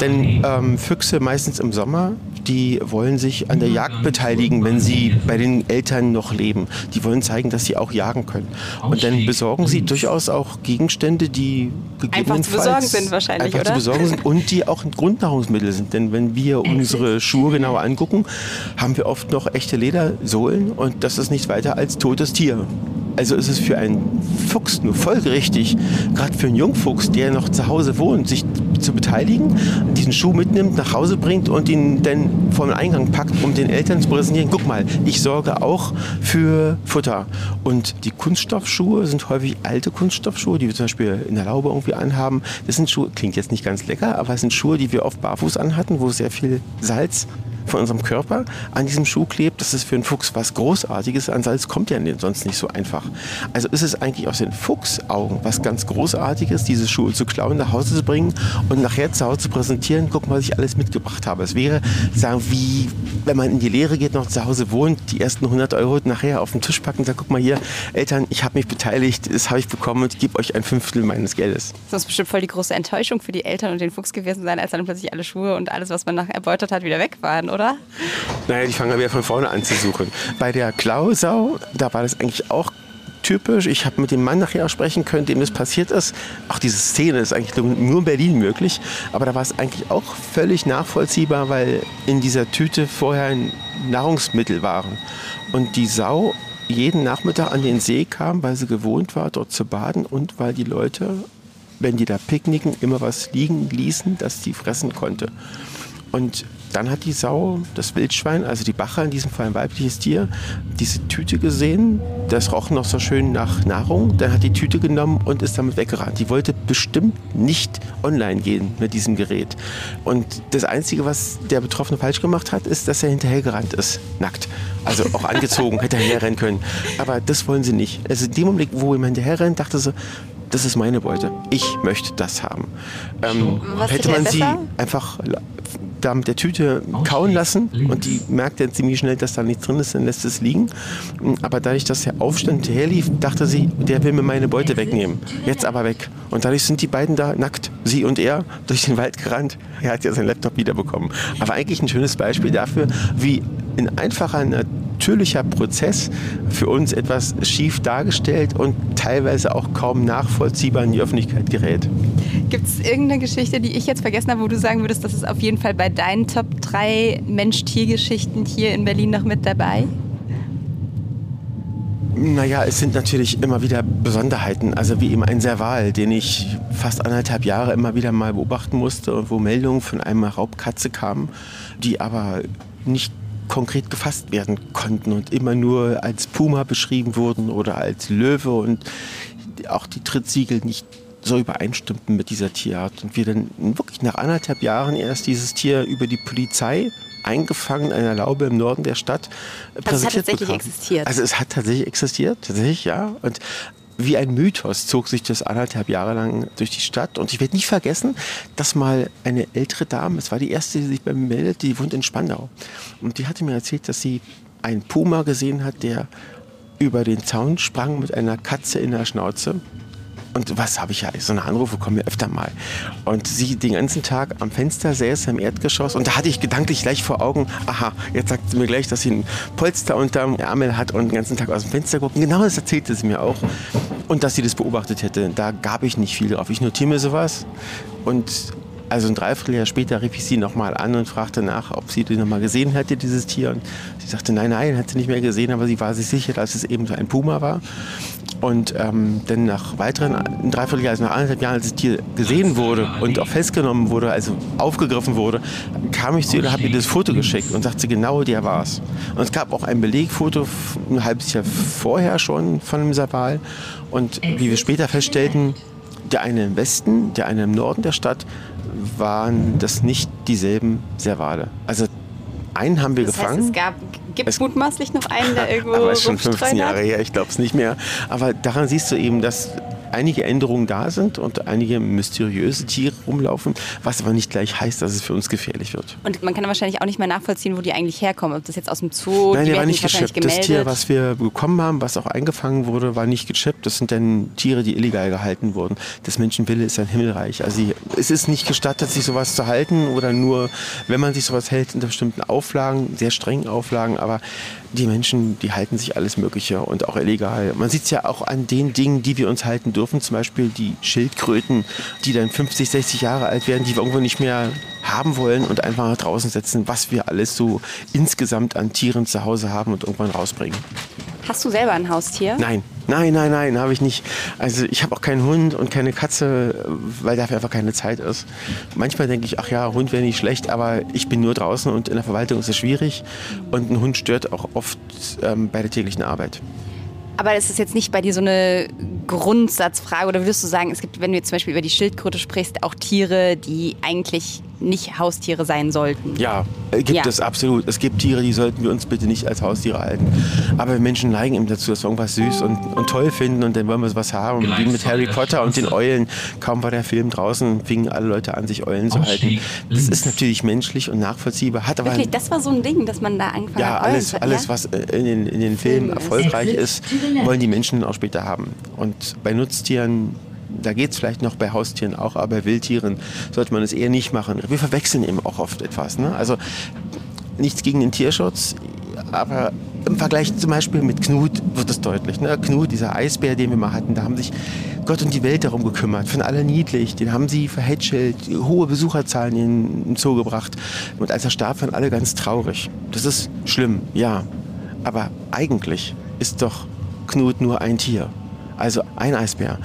Denn ähm, Füchse meistens im Sommer die wollen sich an der Jagd beteiligen, wenn sie bei den Eltern noch leben. Die wollen zeigen, dass sie auch jagen können. Und dann besorgen sie durchaus auch Gegenstände, die gegebenenfalls einfach zu besorgen sind wahrscheinlich, einfach oder? zu besorgen sind und die auch Grundnahrungsmittel sind. Denn wenn wir unsere Schuhe genauer angucken, haben wir oft noch echte Ledersohlen und das ist nichts weiter als totes Tier. Also ist es für einen Fuchs nur folgerichtig, gerade für einen Jungfuchs, der noch zu Hause wohnt, sich zu beteiligen, diesen Schuh mitnimmt, nach Hause bringt und ihn dann vor den Eingang packt, um den Eltern zu präsentieren, guck mal, ich sorge auch für Futter. Und die Kunststoffschuhe sind häufig alte Kunststoffschuhe, die wir zum Beispiel in der Laube irgendwie anhaben. Das sind Schuhe, klingt jetzt nicht ganz lecker, aber es sind Schuhe, die wir oft barfuß anhatten, wo sehr viel Salz von unserem Körper an diesem Schuh klebt. Das ist für einen Fuchs was Großartiges. An Salz kommt ja sonst nicht so einfach. Also ist es eigentlich aus den Fuchsaugen was ganz Großartiges, diese Schuhe zu klauen, nach Hause zu bringen und nachher zu Hause zu präsentieren, guck mal, was ich alles mitgebracht habe. Es wäre, sagen, wie wenn man in die Lehre geht, noch zu Hause wohnt, die ersten 100 Euro nachher auf den Tisch packen und sagt, guck mal hier, Eltern, ich habe mich beteiligt, das habe ich bekommen und gebe euch ein Fünftel meines Geldes. Das ist bestimmt voll die große Enttäuschung für die Eltern und den Fuchs gewesen sein, als dann plötzlich alle Schuhe und alles, was man nachher erbeutet hat, wieder weg waren, oder? Naja, die fangen ja wieder von vorne an zu suchen. Bei der Klausau, da war das eigentlich auch typisch. Ich habe mit dem Mann nachher sprechen können, dem das passiert ist. Auch diese Szene ist eigentlich nur in Berlin möglich. Aber da war es eigentlich auch völlig nachvollziehbar, weil in dieser Tüte vorher Nahrungsmittel waren. Und die Sau jeden Nachmittag an den See kam, weil sie gewohnt war, dort zu baden und weil die Leute, wenn die da picknicken, immer was liegen ließen, das sie fressen konnte. Und dann hat die Sau, das Wildschwein, also die Bache, in diesem Fall ein weibliches Tier, diese Tüte gesehen. Das roch noch so schön nach Nahrung. Dann hat die Tüte genommen und ist damit weggerannt. Die wollte bestimmt nicht online gehen mit diesem Gerät. Und das Einzige, was der Betroffene falsch gemacht hat, ist, dass er hinterhergerannt ist, nackt. Also auch angezogen, [laughs] hätte er hinterherrennen können. Aber das wollen sie nicht. Also in dem Augenblick, wo jemand hinterherrennt, dachte sie, das ist meine Beute. Ich möchte das haben. Ähm, hätte man sie einfach da mit der Tüte kauen lassen und die merkt dann ziemlich schnell, dass da nichts drin ist, dann lässt es liegen. Aber dadurch, dass der Aufstand herlief, dachte sie, der will mir meine Beute wegnehmen. Jetzt aber weg. Und dadurch sind die beiden da nackt, sie und er, durch den Wald gerannt. Er hat ja seinen Laptop wiederbekommen. Aber eigentlich ein schönes Beispiel dafür, wie ein einfacher, natürlicher Prozess für uns etwas schief dargestellt und teilweise auch kaum nachvollziehbar in die Öffentlichkeit gerät. Gibt es irgendeine Geschichte, die ich jetzt vergessen habe, wo du sagen würdest, das ist auf jeden Fall bei deinen Top 3 Mensch-Tier-Geschichten hier in Berlin noch mit dabei? Naja, es sind natürlich immer wieder Besonderheiten. Also wie eben ein Serval, den ich fast anderthalb Jahre immer wieder mal beobachten musste und wo Meldungen von einer Raubkatze kamen, die aber nicht konkret gefasst werden konnten und immer nur als Puma beschrieben wurden oder als Löwe und auch die Trittsiegel nicht so übereinstimmten mit dieser Tierart. Und wir dann wirklich nach anderthalb Jahren erst dieses Tier über die Polizei eingefangen in einer Laube im Norden der Stadt präsentiert also es hat tatsächlich bekommen. existiert. Also es hat tatsächlich existiert, tatsächlich, ja. Und wie ein Mythos zog sich das anderthalb Jahre lang durch die Stadt. Und ich werde nicht vergessen, dass mal eine ältere Dame, es war die erste, die sich bei mir meldet, die wohnt in Spandau. Und die hatte mir erzählt, dass sie einen Puma gesehen hat, der über den Zaun sprang mit einer Katze in der Schnauze und was habe ich ja, so eine Anrufe kommen mir öfter mal. Und sie den ganzen Tag am Fenster säß im Erdgeschoss und da hatte ich gedanklich gleich vor Augen, aha, jetzt sagt sie mir gleich, dass sie ein Polster unterm Ärmel hat und den ganzen Tag aus dem Fenster guckt. genau das erzählte sie mir auch. Und dass sie das beobachtet hätte, da gab ich nicht viel drauf. Ich notiere mir sowas und also ein Dreivierteljahr später rief ich sie nochmal an und fragte nach, ob sie die nochmal gesehen hätte, dieses Tier. Und sie sagte, nein, nein, hat sie nicht mehr gesehen, aber sie war sich sicher, dass es eben so ein Puma war. Und ähm, dann nach weiteren, ein Dreivierteljahr, also nach anderthalb Jahren, als das Tier gesehen wurde und auch festgenommen wurde, also aufgegriffen wurde, kam ich zu ihr und habe ihr das Foto geschickt und sagte, genau der war es. Und es gab auch ein Belegfoto ein halbes Jahr vorher schon von dem Saval. Und wie wir später feststellten, der eine im Westen, der eine im Norden der Stadt, waren das nicht dieselben Servale. Also einen haben wir das gefangen. Heißt, es gab Gibt es mutmaßlich noch einen, der [laughs] irgendwo Aber ist schon 15 Jahre her, ich glaube es nicht mehr. Aber daran siehst du eben, dass einige Änderungen da sind und einige mysteriöse Tiere rumlaufen, was aber nicht gleich heißt, dass es für uns gefährlich wird. Und man kann wahrscheinlich auch nicht mehr nachvollziehen, wo die eigentlich herkommen. Ob das jetzt aus dem Zoo, Nein, die der war nicht wahrscheinlich gechippt. Das gemeldet. Tier, was wir bekommen haben, was auch eingefangen wurde, war nicht gechippt. Das sind dann Tiere, die illegal gehalten wurden. Das Menschenwille ist ein Himmelreich. Also die- es ist nicht gestattet, sich sowas zu halten oder nur, wenn man sich sowas hält, unter bestimmten Auflagen, sehr strengen Auflagen. Aber die Menschen, die halten sich alles Mögliche und auch illegal. Man sieht es ja auch an den Dingen, die wir uns halten dürfen. Zum Beispiel die Schildkröten, die dann 50, 60 Jahre alt werden, die wir irgendwo nicht mehr haben wollen und einfach nach draußen setzen, was wir alles so insgesamt an Tieren zu Hause haben und irgendwann rausbringen. Hast du selber ein Haustier? Nein, nein, nein, nein, habe ich nicht. Also ich habe auch keinen Hund und keine Katze, weil dafür einfach keine Zeit ist. Manchmal denke ich, ach ja, Hund wäre nicht schlecht, aber ich bin nur draußen und in der Verwaltung ist es schwierig. Und ein Hund stört auch oft ähm, bei der täglichen Arbeit. Aber es ist jetzt nicht bei dir so eine Grundsatzfrage. Oder würdest du sagen, es gibt, wenn du jetzt zum Beispiel über die Schildkröte sprichst, auch Tiere, die eigentlich nicht Haustiere sein sollten? Ja, gibt Ja. es absolut. Es gibt Tiere, die sollten wir uns bitte nicht als Haustiere halten. Aber wir Menschen neigen eben dazu, dass wir irgendwas süß und, und toll finden und dann wollen wir sowas haben. Wie mit Harry Potter und den Eulen. Kaum war der Film draußen, fingen alle Leute an, sich Eulen zu halten. Das ist natürlich menschlich und nachvollziehbar, hat aber Wirklich, das war so ein Ding, dass man da angefangen ja, hat, Eulen alles, alles ja? was äh, in den, in den Filmen erfolgreich ist, wollen die Menschen auch später haben. Und bei Nutztieren, da geht es vielleicht noch bei Haustieren auch, aber bei Wildtieren sollte man es eher nicht machen. Wir verwechseln eben auch oft etwas. Ne? Also nichts gegen den Tierschutz, aber im Vergleich zum Beispiel mit Knut wird es deutlich. Ne? Knut, dieser Eisbär, den wir mal hatten, da haben sich Gott und die Welt darum gekümmert, von alle niedlich. Den haben sie verhätschelt, hohe Besucherzahlen in den Zoo gebracht. Und als er starb, waren alle ganz traurig. Das ist schlimm, ja. Aber eigentlich ist doch Knut nur ein Tier. Also ein Eisbär.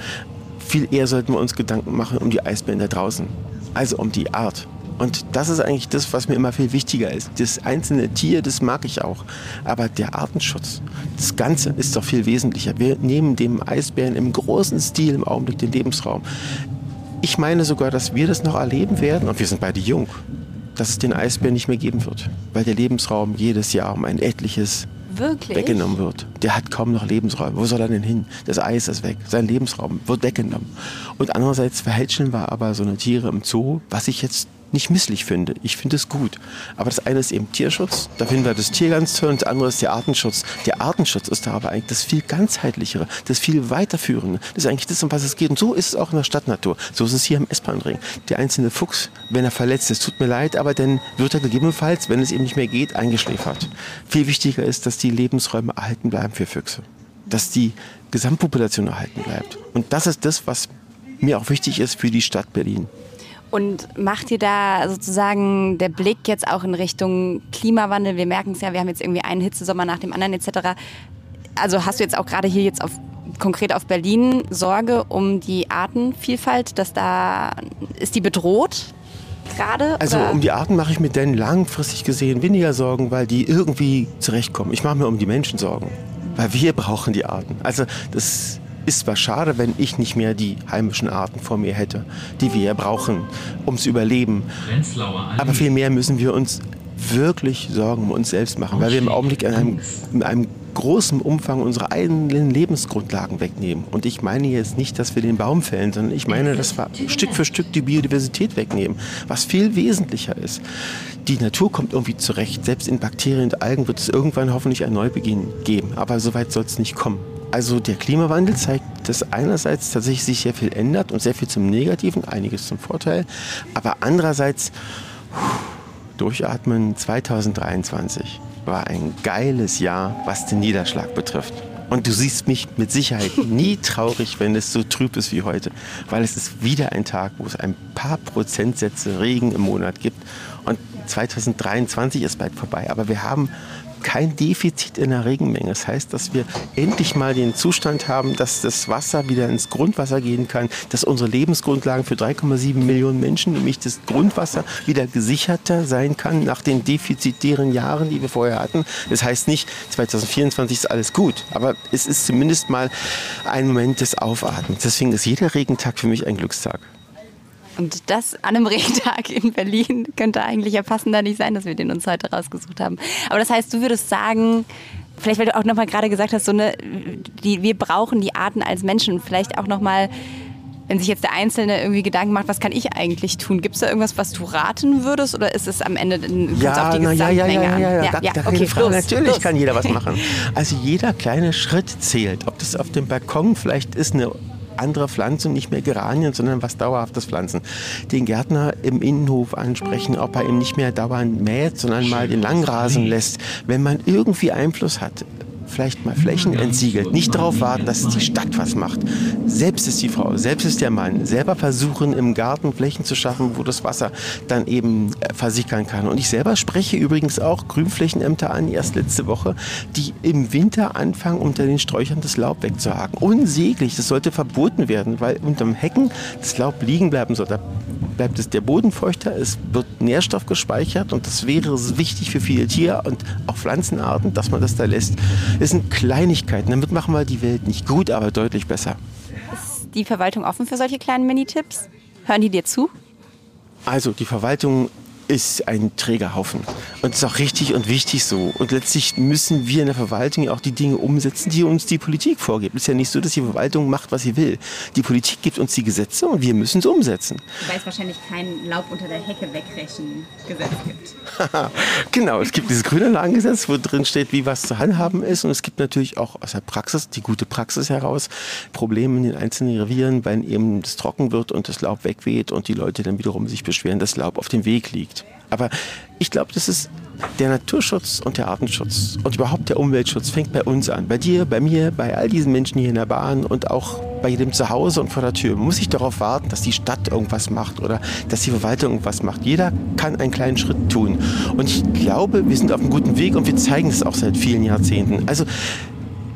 Viel eher sollten wir uns Gedanken machen um die Eisbären da draußen. Also um die Art. Und das ist eigentlich das, was mir immer viel wichtiger ist. Das einzelne Tier, das mag ich auch. Aber der Artenschutz, das Ganze ist doch viel wesentlicher. Wir nehmen dem Eisbären im großen Stil im Augenblick den Lebensraum. Ich meine sogar, dass wir das noch erleben werden, und wir sind beide jung, dass es den Eisbären nicht mehr geben wird. Weil der Lebensraum jedes Jahr um ein etliches Wirklich? weggenommen wird. Der hat kaum noch Lebensräume. Wo soll er denn hin? Das Eis ist weg. Sein Lebensraum wird weggenommen. Und andererseits verhältschen wir aber so eine Tiere im Zoo, was ich jetzt nicht misslich finde. Ich finde es gut. Aber das eine ist eben Tierschutz. Da finden wir das Tier ganz toll. Und das andere ist der Artenschutz. Der Artenschutz ist da aber eigentlich das viel ganzheitlichere, das viel weiterführende. Das ist eigentlich das, um was es geht. Und so ist es auch in der Stadtnatur. So ist es hier im S-Bahn-Ring. Der einzelne Fuchs, wenn er verletzt ist, tut mir leid, aber dann wird er gegebenenfalls, wenn es ihm nicht mehr geht, eingeschläfert. Viel wichtiger ist, dass die Lebensräume erhalten bleiben für Füchse. Dass die Gesamtpopulation erhalten bleibt. Und das ist das, was mir auch wichtig ist für die Stadt Berlin. Und macht ihr da sozusagen der Blick jetzt auch in Richtung Klimawandel? Wir merken es ja, wir haben jetzt irgendwie einen Hitzesommer nach dem anderen etc. Also hast du jetzt auch gerade hier jetzt auf konkret auf Berlin Sorge um die Artenvielfalt, dass da ist die bedroht gerade? Also um die Arten mache ich mir denn langfristig gesehen weniger Sorgen, weil die irgendwie zurechtkommen. Ich mache mir um die Menschen Sorgen, weil wir brauchen die Arten. Also das ist zwar schade, wenn ich nicht mehr die heimischen Arten vor mir hätte, die wir ja brauchen, um zu überleben. Aber vielmehr müssen wir uns wirklich Sorgen um uns selbst machen, weil wir im Augenblick in einem, in einem großen Umfang unsere eigenen Lebensgrundlagen wegnehmen. Und ich meine jetzt nicht, dass wir den Baum fällen, sondern ich meine, dass wir Stück für Stück die Biodiversität wegnehmen, was viel wesentlicher ist. Die Natur kommt irgendwie zurecht. Selbst in Bakterien und Algen wird es irgendwann hoffentlich ein Neubeginn geben. Aber so weit soll es nicht kommen. Also der Klimawandel zeigt, dass einerseits tatsächlich sich sehr viel ändert und sehr viel zum Negativen, einiges zum Vorteil. Aber andererseits durchatmen 2023 war ein geiles Jahr, was den Niederschlag betrifft. Und du siehst mich mit Sicherheit [laughs] nie traurig, wenn es so trüb ist wie heute, weil es ist wieder ein Tag, wo es ein paar Prozentsätze Regen im Monat gibt. Und 2023 ist bald vorbei, aber wir haben kein Defizit in der Regenmenge. Das heißt, dass wir endlich mal den Zustand haben, dass das Wasser wieder ins Grundwasser gehen kann, dass unsere Lebensgrundlagen für 3,7 Millionen Menschen, nämlich das Grundwasser, wieder gesicherter sein kann nach den defizitären Jahren, die wir vorher hatten. Das heißt nicht, 2024 ist alles gut, aber es ist zumindest mal ein Moment des Aufatmens. Deswegen ist jeder Regentag für mich ein Glückstag. Und das an einem [laughs] Regentag in Berlin könnte eigentlich ja passender nicht sein, dass wir den uns heute rausgesucht haben. Aber das heißt, du würdest sagen, vielleicht weil du auch nochmal gerade gesagt hast, so eine, die, wir brauchen die Arten als Menschen. Vielleicht auch nochmal, wenn sich jetzt der Einzelne irgendwie Gedanken macht, was kann ich eigentlich tun? Gibt es da irgendwas, was du raten würdest oder ist es am Ende ein ja, auf die na, ja, ja, ja, ja, ja, ja, da, ja, okay, Frage. los, Natürlich los. kann jeder was machen. Also jeder kleine Schritt zählt. Ob das auf dem Balkon vielleicht ist eine andere Pflanzen, nicht mehr Geranien, sondern was dauerhaftes Pflanzen. Den Gärtner im Innenhof ansprechen, ob er ihm nicht mehr dauernd mäht, sondern mal den Langrasen lässt. Wenn man irgendwie Einfluss hat, vielleicht mal Flächen entsiegelt, nicht darauf warten, dass die Stadt was macht. Selbst ist die Frau, selbst ist der Mann, selber versuchen im Garten Flächen zu schaffen, wo das Wasser dann eben äh, versickern kann. Und ich selber spreche übrigens auch Grünflächenämter an, erst letzte Woche, die im Winter anfangen, unter den Sträuchern das Laub wegzuhaken. Unsäglich, das sollte verboten werden, weil unterm Hecken das Laub liegen bleiben soll. Da bleibt es der Boden feuchter, es wird Nährstoff gespeichert und das wäre wichtig für viele Tier- und auch Pflanzenarten, dass man das da lässt. Das sind Kleinigkeiten. Damit machen wir die Welt nicht gut, aber deutlich besser. Ist die Verwaltung offen für solche kleinen Minitipps? Hören die dir zu? Also die Verwaltung ist ein Trägerhaufen. Und das ist auch richtig und wichtig so. Und letztlich müssen wir in der Verwaltung ja auch die Dinge umsetzen, die uns die Politik vorgibt. Es ist ja nicht so, dass die Verwaltung macht, was sie will. Die Politik gibt uns die Gesetze und wir müssen es umsetzen. Weil es wahrscheinlich kein Laub unter der Hecke wegrechen Gesetz gibt. [laughs] genau, es gibt dieses Grünanlagengesetz, wo drin steht, wie was zu handhaben ist. Und es gibt natürlich auch aus der Praxis, die gute Praxis heraus, Probleme in den einzelnen Revieren, wenn eben es trocken wird und das Laub wegweht und die Leute dann wiederum sich beschweren, dass Laub auf dem Weg liegt. Aber ich glaube, das ist der Naturschutz und der Artenschutz und überhaupt der Umweltschutz fängt bei uns an. Bei dir, bei mir, bei all diesen Menschen hier in der Bahn und auch bei jedem zu Hause und vor der Tür. Muss nicht darauf warten, dass die Stadt irgendwas macht oder dass die Verwaltung irgendwas macht. Jeder kann einen kleinen Schritt tun. Und ich glaube, wir sind auf einem guten Weg und wir zeigen es auch seit vielen Jahrzehnten. Also,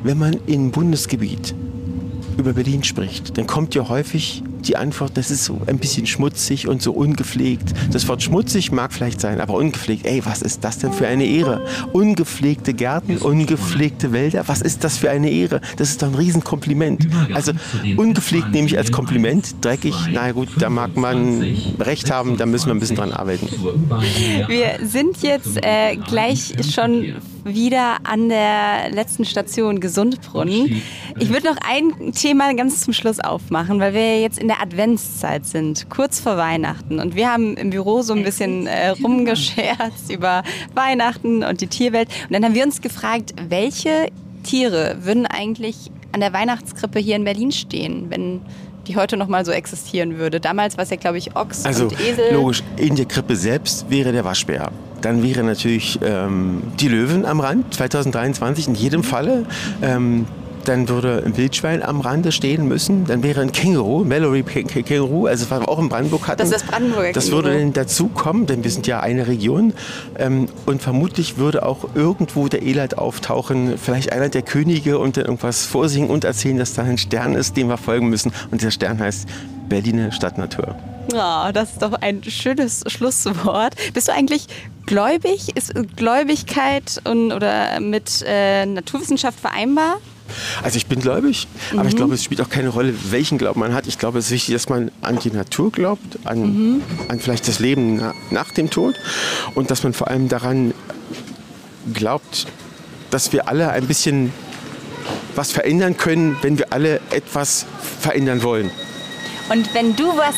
wenn man im Bundesgebiet über Berlin spricht, dann kommt ja häufig die Antwort, das ist so ein bisschen schmutzig und so ungepflegt. Das Wort schmutzig mag vielleicht sein, aber ungepflegt, ey, was ist das denn für eine Ehre? Ungepflegte Gärten, ungepflegte Wälder, was ist das für eine Ehre? Das ist doch ein Riesenkompliment. Also ungepflegt nehme ich als Kompliment, dreckig, na gut, da mag man recht haben, da müssen wir ein bisschen dran arbeiten. Wir sind jetzt äh, gleich schon wieder an der letzten Station Gesundbrunnen. Ich würde noch ein Thema ganz zum Schluss aufmachen, weil wir jetzt in der Adventszeit sind, kurz vor Weihnachten. Und wir haben im Büro so ein bisschen äh, rumgescherzt [laughs] über Weihnachten und die Tierwelt. Und dann haben wir uns gefragt, welche Tiere würden eigentlich an der Weihnachtskrippe hier in Berlin stehen, wenn die heute noch mal so existieren würde. Damals war es ja, glaube ich, Ochs Also und Esel. logisch, in der Krippe selbst wäre der Waschbär. Dann wäre natürlich ähm, die Löwen am Rand, 2023 in jedem Falle. Ähm, dann würde ein Wildschwein am Rande stehen müssen. Dann wäre ein Känguru, Mallory Kä- Kä- Känguru, also was wir auch in Brandenburg hatten. Das ist das Brandenburger Das Känguru. würde dann dazu kommen, denn wir sind ja eine Region. Ähm, und vermutlich würde auch irgendwo der Elad auftauchen, vielleicht einer der Könige und dann irgendwas vorsingen und erzählen, dass da ein Stern ist, dem wir folgen müssen. Und der Stern heißt Berliner Stadtnatur. Ja, das ist doch ein schönes Schlusswort. Bist du eigentlich gläubig? Ist Gläubigkeit und, oder mit äh, Naturwissenschaft vereinbar? Also ich bin gläubig, aber ich glaube, es spielt auch keine Rolle, welchen Glauben man hat. Ich glaube, es ist wichtig, dass man an die Natur glaubt, an, an vielleicht das Leben na, nach dem Tod und dass man vor allem daran glaubt, dass wir alle ein bisschen was verändern können, wenn wir alle etwas verändern wollen. Und wenn du was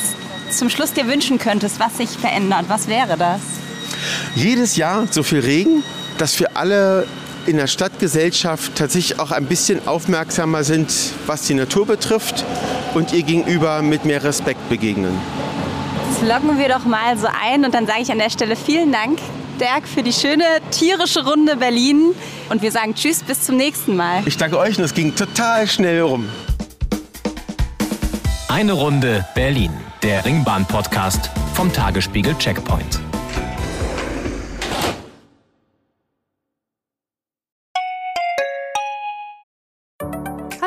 zum Schluss dir wünschen könntest, was sich verändert, was wäre das? Jedes Jahr so viel Regen, dass wir alle in der Stadtgesellschaft tatsächlich auch ein bisschen aufmerksamer sind, was die Natur betrifft und ihr gegenüber mit mehr Respekt begegnen. Das loggen wir doch mal so ein und dann sage ich an der Stelle vielen Dank, Dirk, für die schöne tierische Runde Berlin. Und wir sagen Tschüss, bis zum nächsten Mal. Ich danke euch und es ging total schnell rum. Eine Runde Berlin, der Ringbahn-Podcast vom Tagesspiegel Checkpoint.